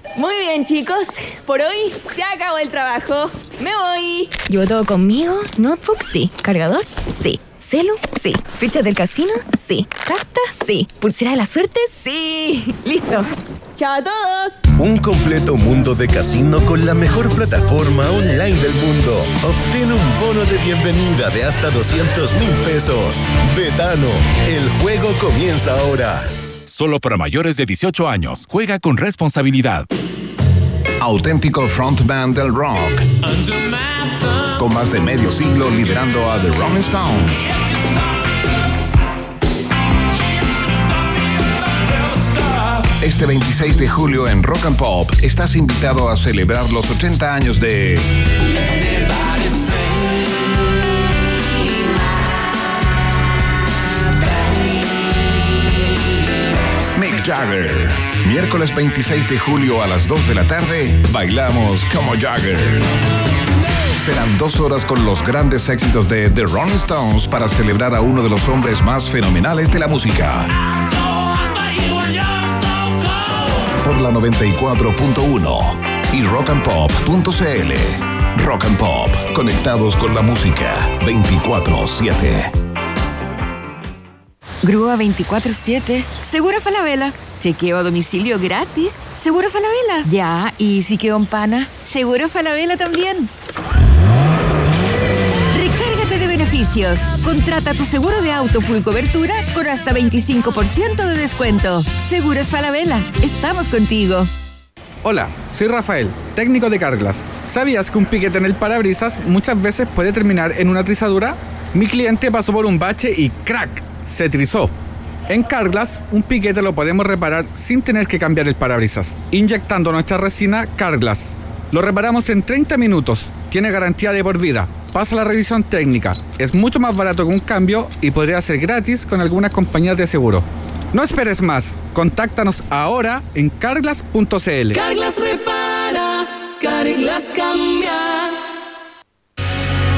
Speaker 10: Muy bien, chicos. Por hoy se acabó el trabajo. Me voy. ¿Llevo todo conmigo? ¿Notebook? Sí. ¿Cargador? Sí. ¿Celu? Sí. ¿Fichas del casino? Sí. ¿Carta? Sí. ¿Pulsera de la suerte? Sí. Listo. Chao a todos.
Speaker 11: Un completo mundo de casino con la mejor plataforma online del mundo. Obtén un bono de bienvenida de hasta 200 mil pesos. Betano, el juego comienza ahora.
Speaker 12: Solo para mayores de 18 años. Juega con responsabilidad.
Speaker 4: Auténtico frontman del rock. Con más de medio siglo liderando a The Rolling Stones. Este 26 de julio en Rock and Pop estás invitado a celebrar los 80 años de Jagger. Miércoles 26 de julio a las 2 de la tarde, bailamos como Jagger. Serán dos horas con los grandes éxitos de The Rolling Stones para celebrar a uno de los hombres más fenomenales de la música. Por la 94.1 y rockandpop.cl. Rock and Pop, conectados con la música 24-7.
Speaker 13: Grúa 24-7. Seguro Falabella. Chequeo a domicilio gratis. Seguro Falabella. Ya, y si quedó en pana. Seguro Falabella también. Recárgate de beneficios. Contrata tu seguro de auto full cobertura con hasta 25% de descuento. Seguros Falabella. Estamos contigo.
Speaker 7: Hola, soy Rafael, técnico de Carglass. ¿Sabías que un piquete en el parabrisas muchas veces puede terminar en una trizadura? Mi cliente pasó por un bache y ¡crack! Se trizó. En Carglass, un piquete lo podemos reparar sin tener que cambiar el parabrisas, inyectando nuestra resina Carglass. Lo reparamos en 30 minutos, tiene garantía de por vida, pasa la revisión técnica, es mucho más barato que un cambio y podría ser gratis con algunas compañías de seguro. No esperes más, contáctanos ahora en carglass.cl.
Speaker 1: Carglass repara, Carglass cambia.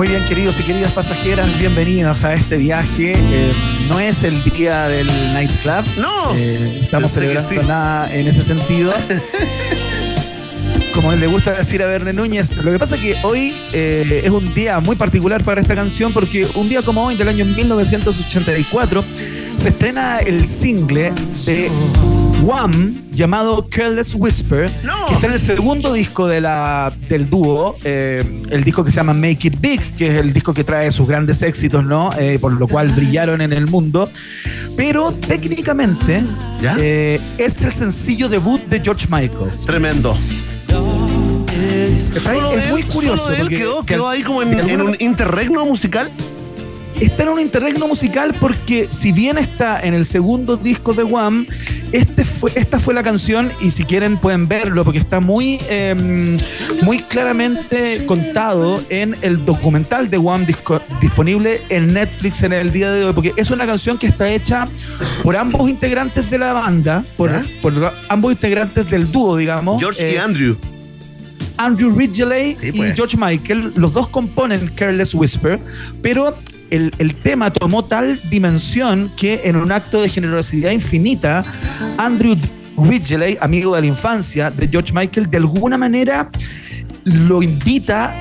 Speaker 3: Muy bien, queridos y queridas pasajeras, bienvenidos a este viaje. Eh, no es el día del nightclub.
Speaker 2: No.
Speaker 3: Eh, estamos celebrando
Speaker 2: sí.
Speaker 3: nada en ese sentido. Como le gusta decir a Verne Núñez, lo que pasa es que hoy eh, es un día muy particular para esta canción porque un día como hoy, del año 1984, se estrena el single de Wham llamado Careless Whisper, que está en el segundo disco de la, del dúo, eh, el disco que se llama Make It Big, que es el disco que trae sus grandes éxitos, ¿no? Eh, por lo cual brillaron en el mundo. Pero técnicamente eh, es el sencillo debut de George Michael.
Speaker 2: Tremendo.
Speaker 3: Es
Speaker 2: de
Speaker 3: muy
Speaker 2: él-
Speaker 3: curioso.
Speaker 2: solo él quedó,
Speaker 3: que
Speaker 2: quedó ahí como en, en un interregno musical.
Speaker 3: Está en un interregno musical porque si bien está en el segundo disco de Wham, este fue, esta fue la canción y si quieren pueden verlo porque está muy, eh, muy claramente contado en el documental de Wham disco- disponible en Netflix en el día de hoy porque es una canción que está hecha por ambos integrantes de la banda, por, por ambos integrantes del dúo, digamos.
Speaker 2: George y
Speaker 3: Eh,
Speaker 2: Andrew.
Speaker 3: Andrew Ridgeley
Speaker 2: pues.
Speaker 3: y George Michael, los dos componen Careless Whisper, pero el, el tema tomó tal dimensión que en un acto de generosidad infinita, Andrew Ridgeley, amigo de la infancia de George Michael, de alguna manera lo invita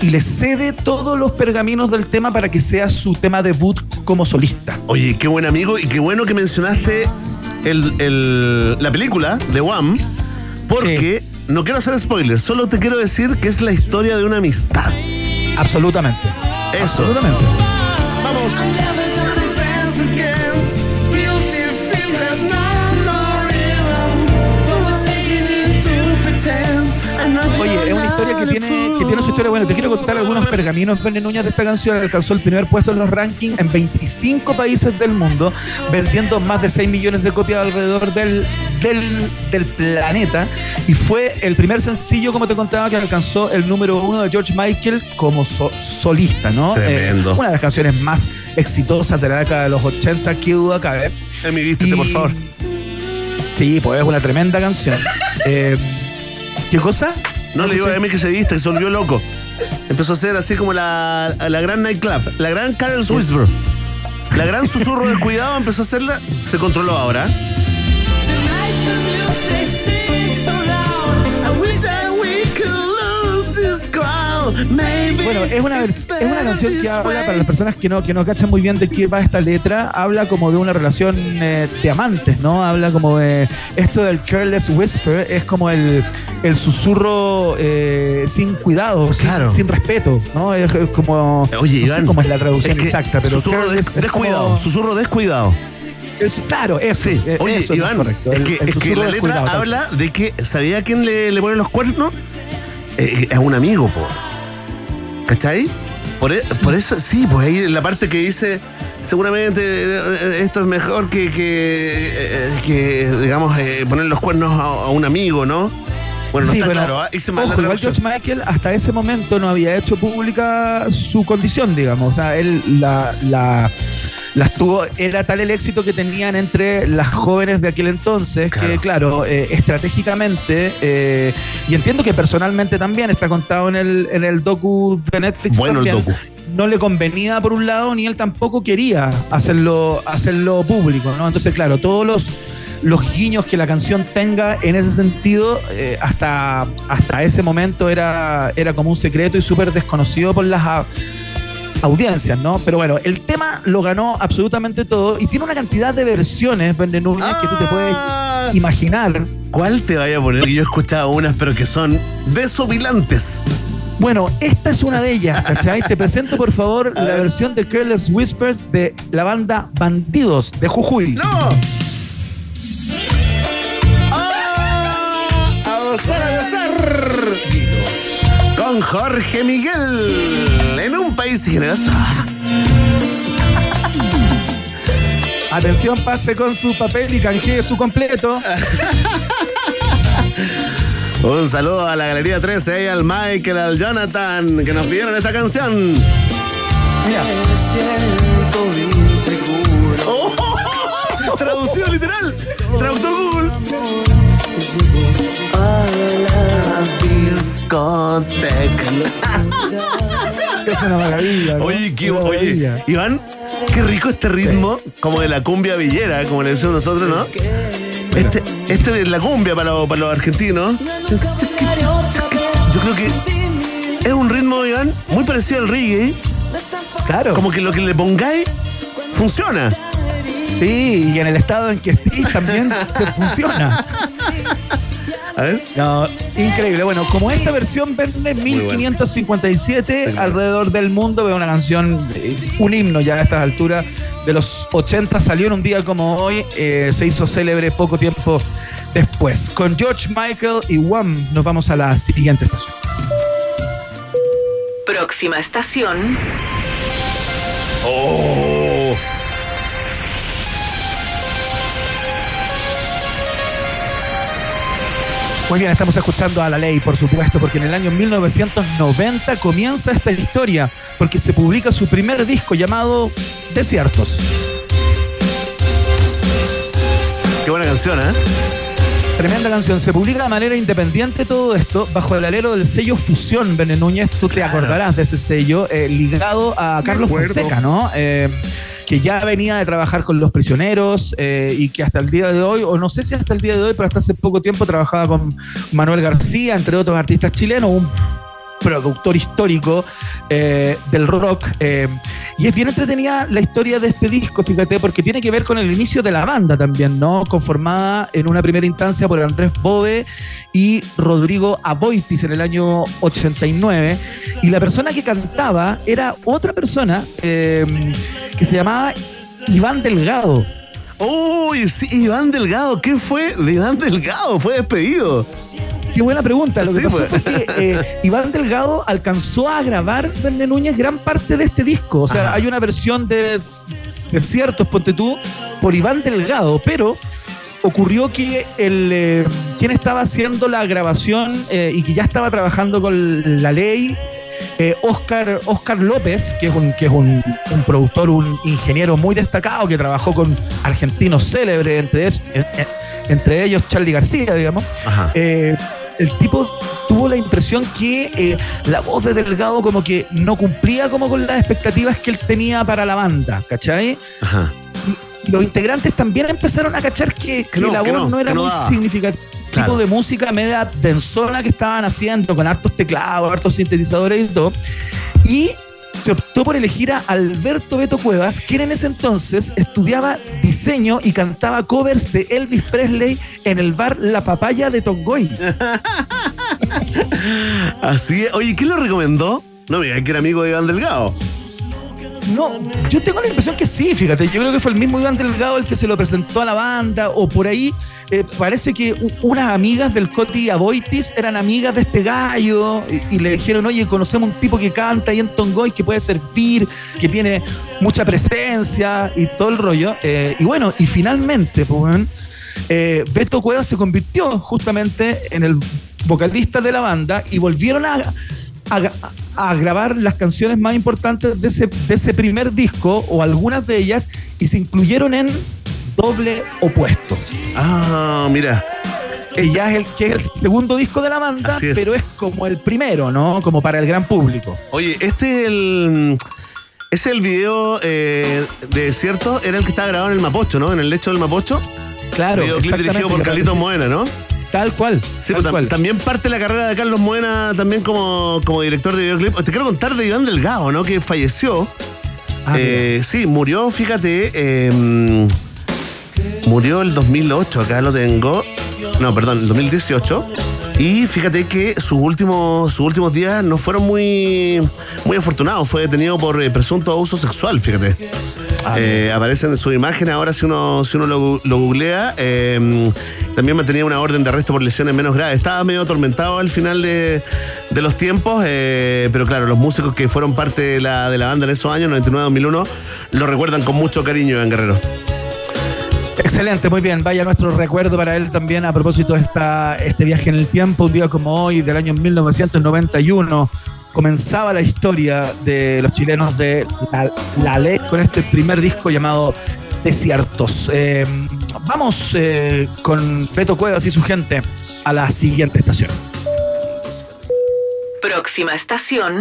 Speaker 3: y le cede todos los pergaminos del tema para que sea su tema debut como solista.
Speaker 2: Oye, qué buen amigo y qué bueno que mencionaste el, el- la película de Wham, porque no quiero hacer spoilers, solo te quiero decir que es la historia de una amistad.
Speaker 3: Absolutamente.
Speaker 2: Eso.
Speaker 3: Absolutamente. Que tiene, que tiene su historia. Bueno, te quiero contar algunos pergaminos. Verne Núñez de esta canción alcanzó el primer puesto en los rankings en 25 países del mundo, vendiendo más de 6 millones de copias alrededor del, del, del planeta. Y fue el primer sencillo, como te contaba, que alcanzó el número uno de George Michael como so- solista, ¿no?
Speaker 2: Tremendo.
Speaker 3: Eh, una de las canciones más exitosas de la década de los 80, que duda cabe.
Speaker 2: Emi, vístete, por favor.
Speaker 3: Sí, pues es una tremenda canción. Eh, ¿Qué cosa?
Speaker 2: No le digo a Emi que se viste, que se volvió loco. Empezó a ser así como la, la gran nightclub, la gran Carel's Whisper. La gran susurro descuidado empezó a hacerla, se controló ahora.
Speaker 3: Bueno, es una, es una canción que habla, para las personas que no, que no cachan muy bien de qué va esta letra, habla como de una relación eh, de amantes, ¿no? Habla como de esto del careless whisper, es como el, el susurro eh, sin cuidado, sin,
Speaker 2: Claro.
Speaker 3: sin respeto, ¿no? Es, es como.
Speaker 2: Oye,
Speaker 3: no sé
Speaker 2: Iván,
Speaker 3: cómo es la traducción
Speaker 2: es que
Speaker 3: exacta, pero.
Speaker 2: susurro des-
Speaker 3: es
Speaker 2: descuidado,
Speaker 3: como-
Speaker 2: susurro descuidado.
Speaker 3: es- claro, eso.
Speaker 2: Sí,
Speaker 3: eh,
Speaker 2: oye,
Speaker 3: eso
Speaker 2: Iván,
Speaker 3: correcto,
Speaker 2: es que,
Speaker 3: el
Speaker 2: es que la letra habla de que, ¿sabía quién le, le pone los cuernos? Eh, es un amigo, po. ¿Cachai? Por, e- por eso, sí, pues ahí en la parte que dice, seguramente eh, esto es mejor que, que, eh, que, digamos, eh, poner los cuernos a, a un amigo, ¿no? Bueno, no
Speaker 3: Sí,
Speaker 2: está
Speaker 3: bueno,
Speaker 2: claro, la
Speaker 3: ojo, igual. George Michael hasta ese momento no había hecho pública su condición, digamos. O sea, él la, la, las tuvo, era tal el éxito que tenían entre las jóvenes de aquel entonces que, claro, eh, estratégicamente, eh, y entiendo que personalmente también está contado en el, en el docu de Netflix.
Speaker 2: Bueno el
Speaker 3: también,
Speaker 2: docu.
Speaker 3: No le convenía por un lado, ni él tampoco quería hacerlo, hacerlo público, ¿no? Entonces, claro, todos los los guiños que la canción tenga en ese sentido, eh, hasta, hasta ese momento era, era como un secreto y súper desconocido por las audiencias, ¿no? Pero bueno, el tema lo ganó absolutamente todo y tiene una cantidad de versiones, Vende Núñez, que tú te puedes imaginar.
Speaker 2: ¿Cuál te vaya a poner? Yo he escuchado unas, pero que son desopilantes.
Speaker 3: Bueno, esta es una de ellas, ¿cachai? Te presento, por favor, la versión de Careless Whispers de la banda Bandidos de Jujuy.
Speaker 2: ¡No! A gozar, a gozar. Con Jorge Miguel en un país generoso.
Speaker 3: Atención, pase con su papel y canjee su completo.
Speaker 2: Un saludo a la Galería 13 y al Michael, al Jonathan, que nos pidieron esta canción.
Speaker 3: Mira.
Speaker 2: Oh, oh, Traducido literal. Traductor Google. Discoteca.
Speaker 3: Es una maravilla. ¿no?
Speaker 2: Oye, qué,
Speaker 3: Una
Speaker 2: oye,
Speaker 3: maravilla.
Speaker 2: Iván, qué rico este ritmo, como de la cumbia villera, como le decimos nosotros, ¿no? Este, este es la cumbia para, los- para los argentinos. Yo creo que es un ritmo, Iván, muy parecido al reggae.
Speaker 3: Claro.
Speaker 2: Como que lo que le pongáis funciona.
Speaker 3: Sí, y en el estado en que estés también te funciona.
Speaker 2: A ver.
Speaker 3: No, increíble. Bueno, como esta versión vende 1557 alrededor del mundo, veo una canción, eh, un himno ya a estas alturas de los 80, salió en un día como hoy, eh, se hizo célebre poco tiempo después. Con George Michael y Wham nos vamos a la siguiente estación.
Speaker 14: Próxima estación.
Speaker 2: Oh.
Speaker 3: Muy bien, estamos escuchando a la ley, por supuesto, porque en el año 1990 comienza esta historia, porque se publica su primer disco llamado Desiertos.
Speaker 2: Qué buena canción, ¿eh?
Speaker 3: Tremenda canción. Se publica de manera independiente todo esto bajo el alero del sello Fusión, Bene Núñez. Tú te acordarás de ese sello, eh, ligado a Carlos. Fonseca, ¿no? Eh, que ya venía de trabajar con los prisioneros eh, y que hasta el día de hoy, o no sé si hasta el día de hoy, pero hasta hace poco tiempo trabajaba con Manuel García, entre otros artistas chilenos, un productor histórico eh, del rock. eh, y es bien entretenida la historia de este disco, fíjate, porque tiene que ver con el inicio de la banda también, ¿no? Conformada en una primera instancia por Andrés Bove y Rodrigo Aboitis en el año 89. Y la persona que cantaba era otra persona eh, que se llamaba Iván Delgado.
Speaker 2: Uy, sí, Iván Delgado. ¿Qué fue de Iván Delgado? Fue despedido.
Speaker 3: Qué buena pregunta. Lo que
Speaker 2: Sí,
Speaker 3: pasó
Speaker 2: pues.
Speaker 3: fue que eh, Iván Delgado alcanzó a grabar Verne Núñez gran parte de este disco. O sea,
Speaker 2: Ajá.
Speaker 3: hay una versión de Desiertos, ponte tú, por Iván Delgado, pero ocurrió que el eh, quien estaba haciendo la grabación eh, y que ya estaba trabajando con la ley eh, Oscar, Oscar López, que es, un, que es un, un productor, un ingeniero muy destacado que trabajó con argentinos célebres, entre, es- en- en- entre ellos Charlie García, digamos.
Speaker 2: Ajá.
Speaker 3: Eh, el tipo tuvo la impresión que eh, la voz de Delgado como que no cumplía como con las expectativas que él tenía para la banda, ¿cachai?
Speaker 2: Ajá.
Speaker 3: Y los integrantes también empezaron a cachar que, que
Speaker 2: no,
Speaker 3: la voz
Speaker 2: no,
Speaker 3: no, era
Speaker 2: no
Speaker 3: muy significativa.
Speaker 2: Claro.
Speaker 3: Tipo de música media densona que estaban haciendo, con hartos teclados, hartos sintetizadores y todo. Y se optó por elegir a Alberto Beto Cuevas, quien en ese entonces estudiaba diseño y cantaba covers de Elvis Presley en el bar La Papaya de Tongoy.
Speaker 2: Así es. Oye, ¿quién lo recomendó? No, mira, que era amigo de Iván Delgado.
Speaker 3: No, yo tengo la impresión que sí, fíjate. Yo creo que fue el mismo Iván Delgado el que se lo presentó a la banda, o por ahí eh, parece que unas amigas del Coti Aboitis eran amigas de este gallo y, le dijeron, oye, conocemos un tipo que canta ahí en Tongoy, que puede servir, que tiene mucha presencia y todo el rollo. Eh, y bueno, y finalmente, pues, eh, Beto Cuevas se convirtió justamente en el vocalista de la banda y volvieron a, a, a grabar las canciones más importantes de ese, de ese primer disco o algunas de ellas y se incluyeron en Doble Opuesto.
Speaker 2: Ah, mira.
Speaker 3: Que ya es el, que es el segundo disco de la banda,
Speaker 2: es.
Speaker 3: pero es como el primero, ¿no? Como para el gran público.
Speaker 2: Oye, este es el. Es el video eh, de desierto, era el que estaba grabado en el Mapocho, ¿no? En el lecho del Mapocho.
Speaker 3: Claro,
Speaker 2: Videoclip dirigido por Carlitos. Moena, ¿no?
Speaker 3: Tal cual.
Speaker 2: Sí,
Speaker 3: tal
Speaker 2: pues, tam-
Speaker 3: cual.
Speaker 2: también parte la carrera de Carlos Moena también como, como director de videoclip. Te quiero contar de Iván Delgado, ¿no? Que falleció.
Speaker 3: Ah,
Speaker 2: Eh, sí, murió, fíjate, eh, murió el 2008, acá lo tengo. No, perdón, el 2018. Y fíjate que sus últimos, sus últimos días no fueron muy, muy afortunados. Fue detenido por eh, presunto abuso sexual, fíjate. Eh, aparecen en su imagen ahora si uno, si uno lo, lo googlea. eh, también mantenía una orden de arresto por lesiones menos graves. Estaba medio atormentado al final de, de los tiempos, eh, pero claro, los músicos que fueron parte de la, de la banda en esos años, 99-2001, lo recuerdan con mucho cariño, Iván Guerrero.
Speaker 3: Excelente, muy bien. Vaya nuestro recuerdo para él también a propósito de esta, este viaje en el tiempo, un día como hoy, del año 1991. Comenzaba la historia de los chilenos de La, la Ley con este primer disco llamado Desiertos. Eh, vamos eh, con Beto Cuevas y su gente a la siguiente estación.
Speaker 14: Próxima estación.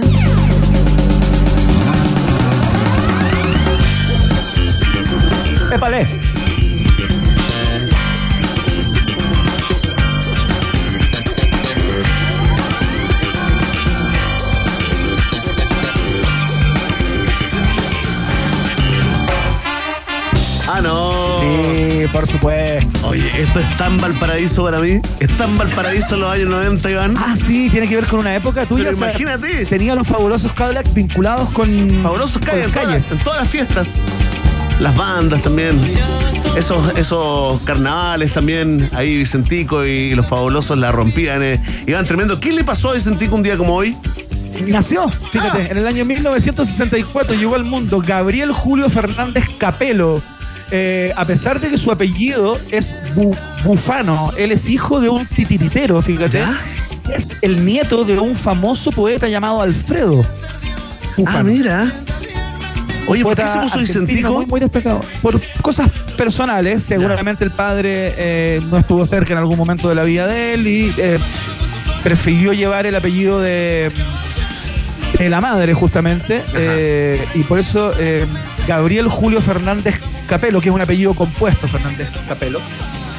Speaker 3: Epale. Por supuesto.
Speaker 2: Oye, esto es tan Valparaíso para mí. Es tan Valparaíso en los años 90, Iván.
Speaker 3: Ah, sí, tiene que ver con una época tuya.
Speaker 2: Pero
Speaker 3: o sea,
Speaker 2: imagínate.
Speaker 3: Tenía los fabulosos Cadillac vinculados con.
Speaker 2: Fabulosos calles, en todas, en todas las fiestas. Las bandas también. Esos, esos carnavales también. Ahí Vicentico y los fabulosos la rompían. eh. Iván, tremendo. ¿Qué le pasó a Vicentico un día como hoy?
Speaker 3: Nació, fíjate, en el año 1964 llegó al mundo Gabriel Julio Fernández Capelo. Eh, a pesar de que su apellido es Bu- Bufano, él es hijo de un titiritero, fíjate. Es el nieto de un famoso poeta llamado Alfredo.
Speaker 2: Ah, mira. Oye, ¿por qué se puso Vicentico?
Speaker 3: Muy, muy. Por cosas personales, seguramente el padre eh, no estuvo cerca en algún momento de la vida de él y eh, prefirió llevar el apellido de, de la madre, justamente. eh, y por eso Gabriel Julio Fernández Capelo, que es un apellido compuesto, Fernández Capelo.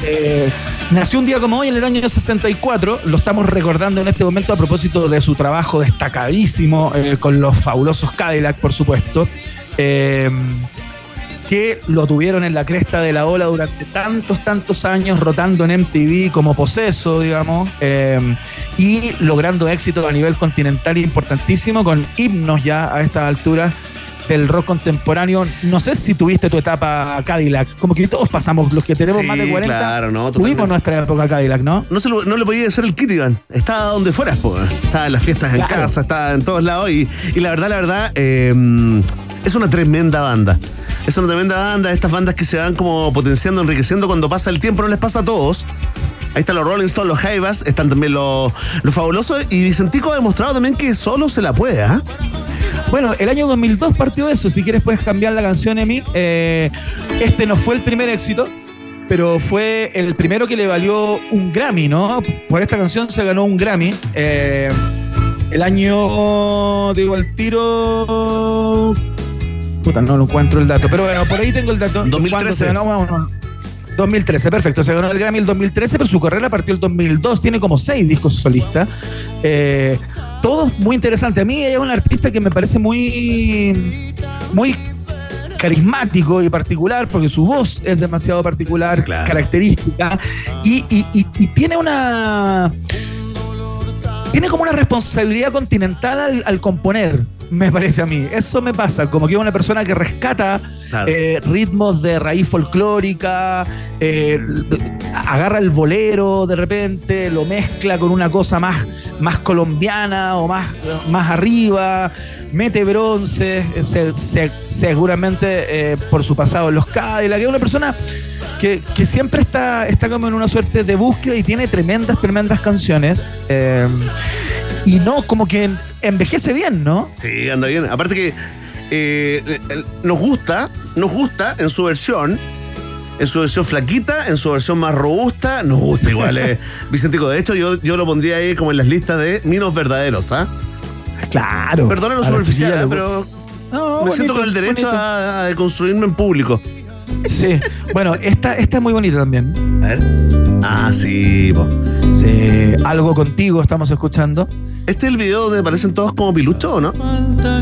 Speaker 3: eh, nació un día como hoy en el año 64, lo estamos recordando en este momento a propósito de su trabajo destacadísimo eh, con los fabulosos Cadillac, por supuesto, eh, que lo tuvieron en la cresta de la ola durante tantos, tantos años, rotando en MTV como poseso, digamos, y logrando éxito a nivel continental importantísimo con himnos ya a esta altura del rock contemporáneo. No sé si tuviste tu etapa Cadillac, como que todos pasamos, los que tenemos
Speaker 2: Sí,
Speaker 3: más de 40,
Speaker 2: claro, no,
Speaker 3: tuvimos nuestra época Cadillac, ¿no?
Speaker 2: No, se lo- no le podía hacer el kit, Iván. Estaba donde fueras, po. Estaba en las fiestas en casa, estaba en todos lados. Y, y la verdad, la verdad, eh, es una tremenda banda. Es una tremenda banda. Estas bandas que se van como potenciando, enriqueciendo cuando pasa el tiempo, no les pasa a todos. Ahí están los Rolling Stones, los Jaivas, están también los, los fabulosos. Y Vicentico ha demostrado también que solo se la puede, ¿ah?
Speaker 3: Bueno, el año 2002 partió eso. Si quieres, puedes cambiar la canción, Emi. Eh, este no fue el primer éxito, pero fue el primero que le valió un Grammy, ¿no? Por esta canción se ganó un Grammy. Eh, el año, digo, el tiro. Puta, no lo encuentro el dato. Pero bueno, por ahí tengo el dato.
Speaker 2: 2013.
Speaker 3: ¿Cuándo se ganó? Bueno, no. 2013, perfecto. Se ganó el Grammy el 2013, pero su carrera partió el 2002. Tiene como seis discos solistas. Eh, todos muy interesantes. A mí ella es un artista que me parece muy, muy carismático y particular, porque su voz es demasiado particular, característica, y, y- y- y tiene una. Tiene como una responsabilidad continental al, al componer, me parece a mí. Eso me pasa, como que una persona que rescata
Speaker 2: Claro.
Speaker 3: eh, ritmos de raíz folclórica, eh, agarra el bolero de repente, lo mezcla con una cosa más, más colombiana o más, más arriba, mete bronce, se- se- seguramente eh, por su pasado en los Cadillac, es una persona que, que siempre está, está como en una suerte de búsqueda y tiene tremendas, tremendas canciones. Y no, como que envejece bien, ¿no?
Speaker 2: Sí, anda bien. Aparte que eh, eh, nos gusta, nos gusta en su versión, en su versión flaquita, en su versión más robusta, nos gusta igual, eh, Vicentico. De hecho, yo, yo lo pondría ahí como en las listas de minos verdaderos, ¿ah?
Speaker 3: Claro.
Speaker 2: Perdona lo
Speaker 3: A la
Speaker 2: superficial, ¿ah? pero
Speaker 3: No,
Speaker 2: me siento con el derecho
Speaker 3: bonito.
Speaker 2: a, a deconstruirme en público.
Speaker 3: Sí. Bueno, esta, esta es muy bonita también.
Speaker 2: A ver. Ah, sí, po.
Speaker 3: Sí. Algo contigo estamos escuchando.
Speaker 2: ¿Este es el video donde aparecen todos como piluchos o no?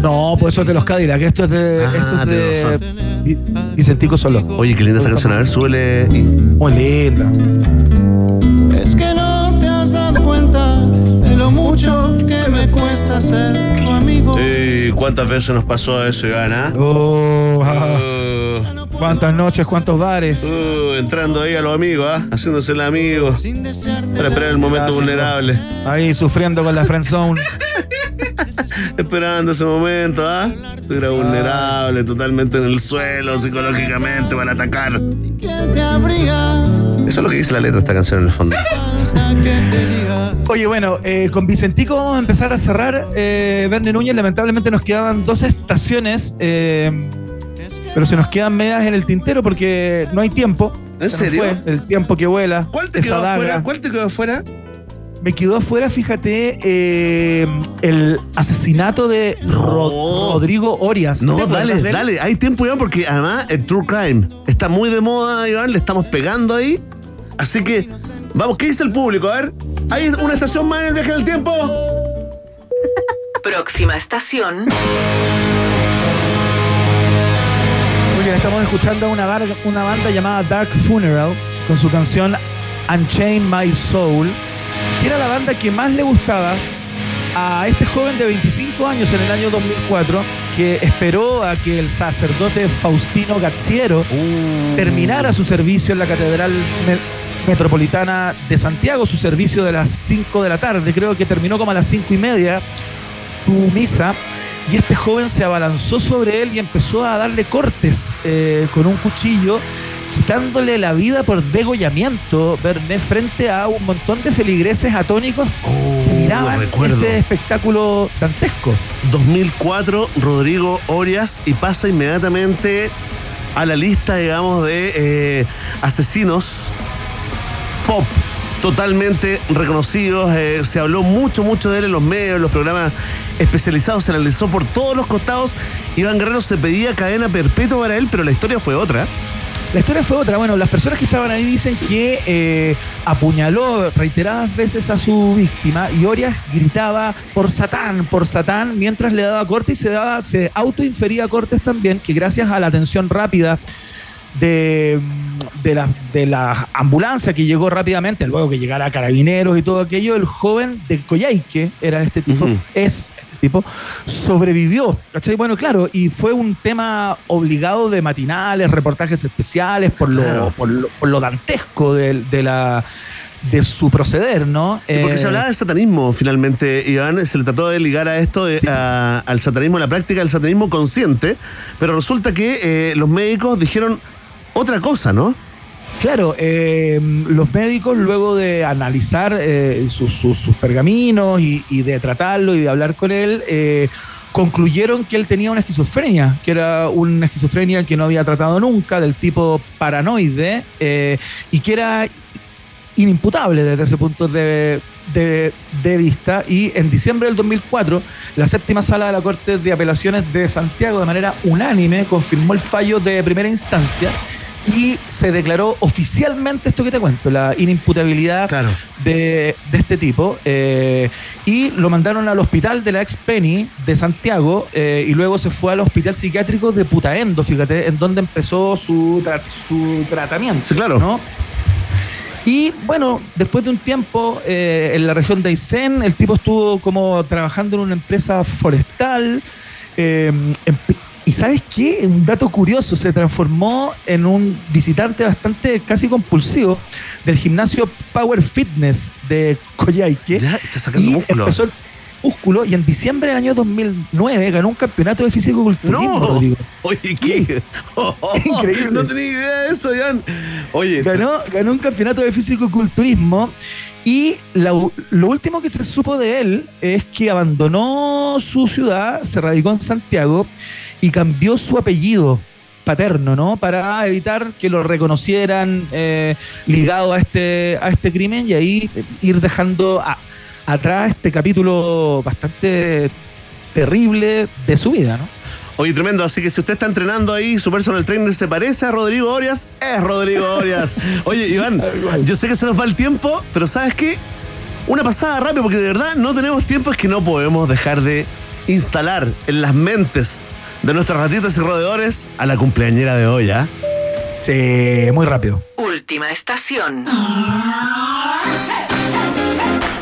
Speaker 3: No, pues eso es de los Cadillac. Esto es de,
Speaker 2: Ah,
Speaker 3: esto es de Vi- Vicentico Solo.
Speaker 2: Oye, qué linda esta canción. A ver, súbele. y-
Speaker 3: Muy linda.
Speaker 15: Es que no te has dado cuenta de lo mucho que me cuesta ser tu amigo.
Speaker 2: Eh, ¿Cuántas veces nos pasó eso, Iván? ah?
Speaker 3: Oh,
Speaker 2: Uh,
Speaker 3: cuántas noches, cuántos bares.
Speaker 2: uh, entrando ahí a los amigos, ¿ah? Haciéndose el amigo. Para esperar el momento vulnerable.
Speaker 3: Ahí sufriendo con la friend zone.
Speaker 2: Esperando ese momento, ¿ah? Tú eras vulnerable, totalmente en el suelo psicológicamente para atacar. Eso es lo que dice la letra de esta canción en el fondo.
Speaker 3: Oye, bueno, eh, con Vicentico vamos a empezar a cerrar. Eh, Verne Núñez, lamentablemente nos quedaban dos estaciones, eh, pero se nos quedan medias en el tintero porque no hay tiempo.
Speaker 2: ¿En
Speaker 3: Se
Speaker 2: serio?
Speaker 3: fue el tiempo que vuela.
Speaker 2: ¿Cuál te quedó
Speaker 3: daga.
Speaker 2: afuera? ¿Cuál te quedó afuera?
Speaker 3: me quedó afuera, fíjate, eh, el asesinato de Ro- Rodrigo Orias. ¿Te
Speaker 2: No, dale, dale. Hay tiempo, Iván, porque además el True Crime está muy de moda, Iván. Le estamos pegando ahí. Así que, vamos, ¿qué dice el público? A ver, ¿hay una estación más en el viaje del tiempo?
Speaker 14: Próxima estación.
Speaker 3: Muy bien, estamos escuchando a una, bar- una banda llamada Dark Funeral con su canción Unchain My Soul, que era la banda que más le gustaba a este joven de 25 años en el año 2004 que esperó a que el sacerdote Faustino Gazziero terminara su servicio en la Catedral Me- Metropolitana de Santiago, su servicio de las 5 de la tarde, creo que terminó como a las 5 y media tu misa y este joven se abalanzó sobre él y empezó a darle cortes eh, con un cuchillo, quitándole la vida por degollamiento, Berné, frente a un montón de feligreses atónicos que miraban
Speaker 2: Oh, recuerdo.
Speaker 3: este espectáculo dantesco.
Speaker 2: 2004, Rodrigo Orias y pasa inmediatamente a la lista, digamos, de eh, asesinos pop totalmente reconocidos. eh, se habló mucho, mucho de él en los medios, en los programas especializados, se analizó por todos los costados. Iván Guerrero se pedía cadena perpetua para él, pero la historia fue otra.
Speaker 3: La historia fue otra. Bueno, las personas que estaban ahí dicen que eh, apuñaló reiteradas veces a su víctima y Orias gritaba por Satán, por Satán, mientras le daba corte y se daba, se autoinfería cortes también, que gracias a la atención rápida de, de, la, de la ambulancia que llegó rápidamente, luego que llegara carabineros y todo aquello, el joven de Coyhaique, era este tipo, es este tipo, sobrevivió. ¿cachai? Bueno, claro, y fue un tema obligado de matinales, reportajes especiales, por lo,
Speaker 2: Claro.
Speaker 3: por lo, por lo dantesco de, de la de su proceder, ¿no?
Speaker 2: Porque
Speaker 3: Eh,
Speaker 2: se hablaba de satanismo, finalmente, Iván, se le trató de ligar a esto, eh, a- al satanismo, a la práctica del satanismo consciente, pero resulta que eh, los médicos dijeron otra cosa, ¿no?
Speaker 3: Claro, eh, los médicos luego de analizar eh, sus, pergaminos y, de tratarlo y de hablar con él, eh, concluyeron que él tenía una esquizofrenia, que era una esquizofrenia que no había tratado nunca, del tipo paranoide, eh, y que era inimputable desde ese punto de vista. Y en diciembre del 2004, la séptima sala de la Corte de Apelaciones de Santiago, de manera unánime, confirmó el fallo de primera instancia y se declaró oficialmente esto que te cuento, la inimputabilidad de, de este tipo. eh, y lo mandaron al hospital de la ex Penny de Santiago eh, y luego se fue al hospital psiquiátrico de Putaendo, fíjate, en donde empezó su, tra- su tratamiento.
Speaker 2: Sí, claro.
Speaker 3: ¿no? Y bueno, después de un tiempo eh, en la región de Aysén, el tipo estuvo como trabajando en una empresa forestal. eh, y sabes qué? Un dato curioso, se transformó en un visitante bastante casi compulsivo del gimnasio Power Fitness de Coyhaique.
Speaker 2: Ya, está sacando
Speaker 3: y
Speaker 2: músculo.
Speaker 3: Empezó el músculo y en diciembre del año 2009 ganó un campeonato de físico-culturismo,
Speaker 2: ¡No!
Speaker 3: Rodrigo.
Speaker 2: Oye, ¿qué?
Speaker 3: Increíble.
Speaker 2: No tenía idea de eso, Iván. Oye,
Speaker 3: ganó, ganó un campeonato de físico-culturismo y la lo último que se supo de él es que abandonó su ciudad, se radicó en Santiago y cambió su apellido paterno, ¿no? Para evitar que lo reconocieran eh, ligado a este, a este crimen y ahí eh, ir dejando a- atrás este capítulo bastante terrible de su vida, ¿no?
Speaker 2: Oye, tremendo. Así que si usted está entrenando ahí, su personal trainer se parece a Rodrigo Orias, es Rodrigo Orias. Oye, Iván, yo sé que se nos va el tiempo, pero ¿sabes qué? Una pasada rápido, porque de verdad no tenemos tiempo, es que no podemos dejar de instalar en las mentes de nuestras ratitas y roedores a la cumpleañera de hoy, ¿ah?
Speaker 3: Sí, muy rápido.
Speaker 14: Última estación.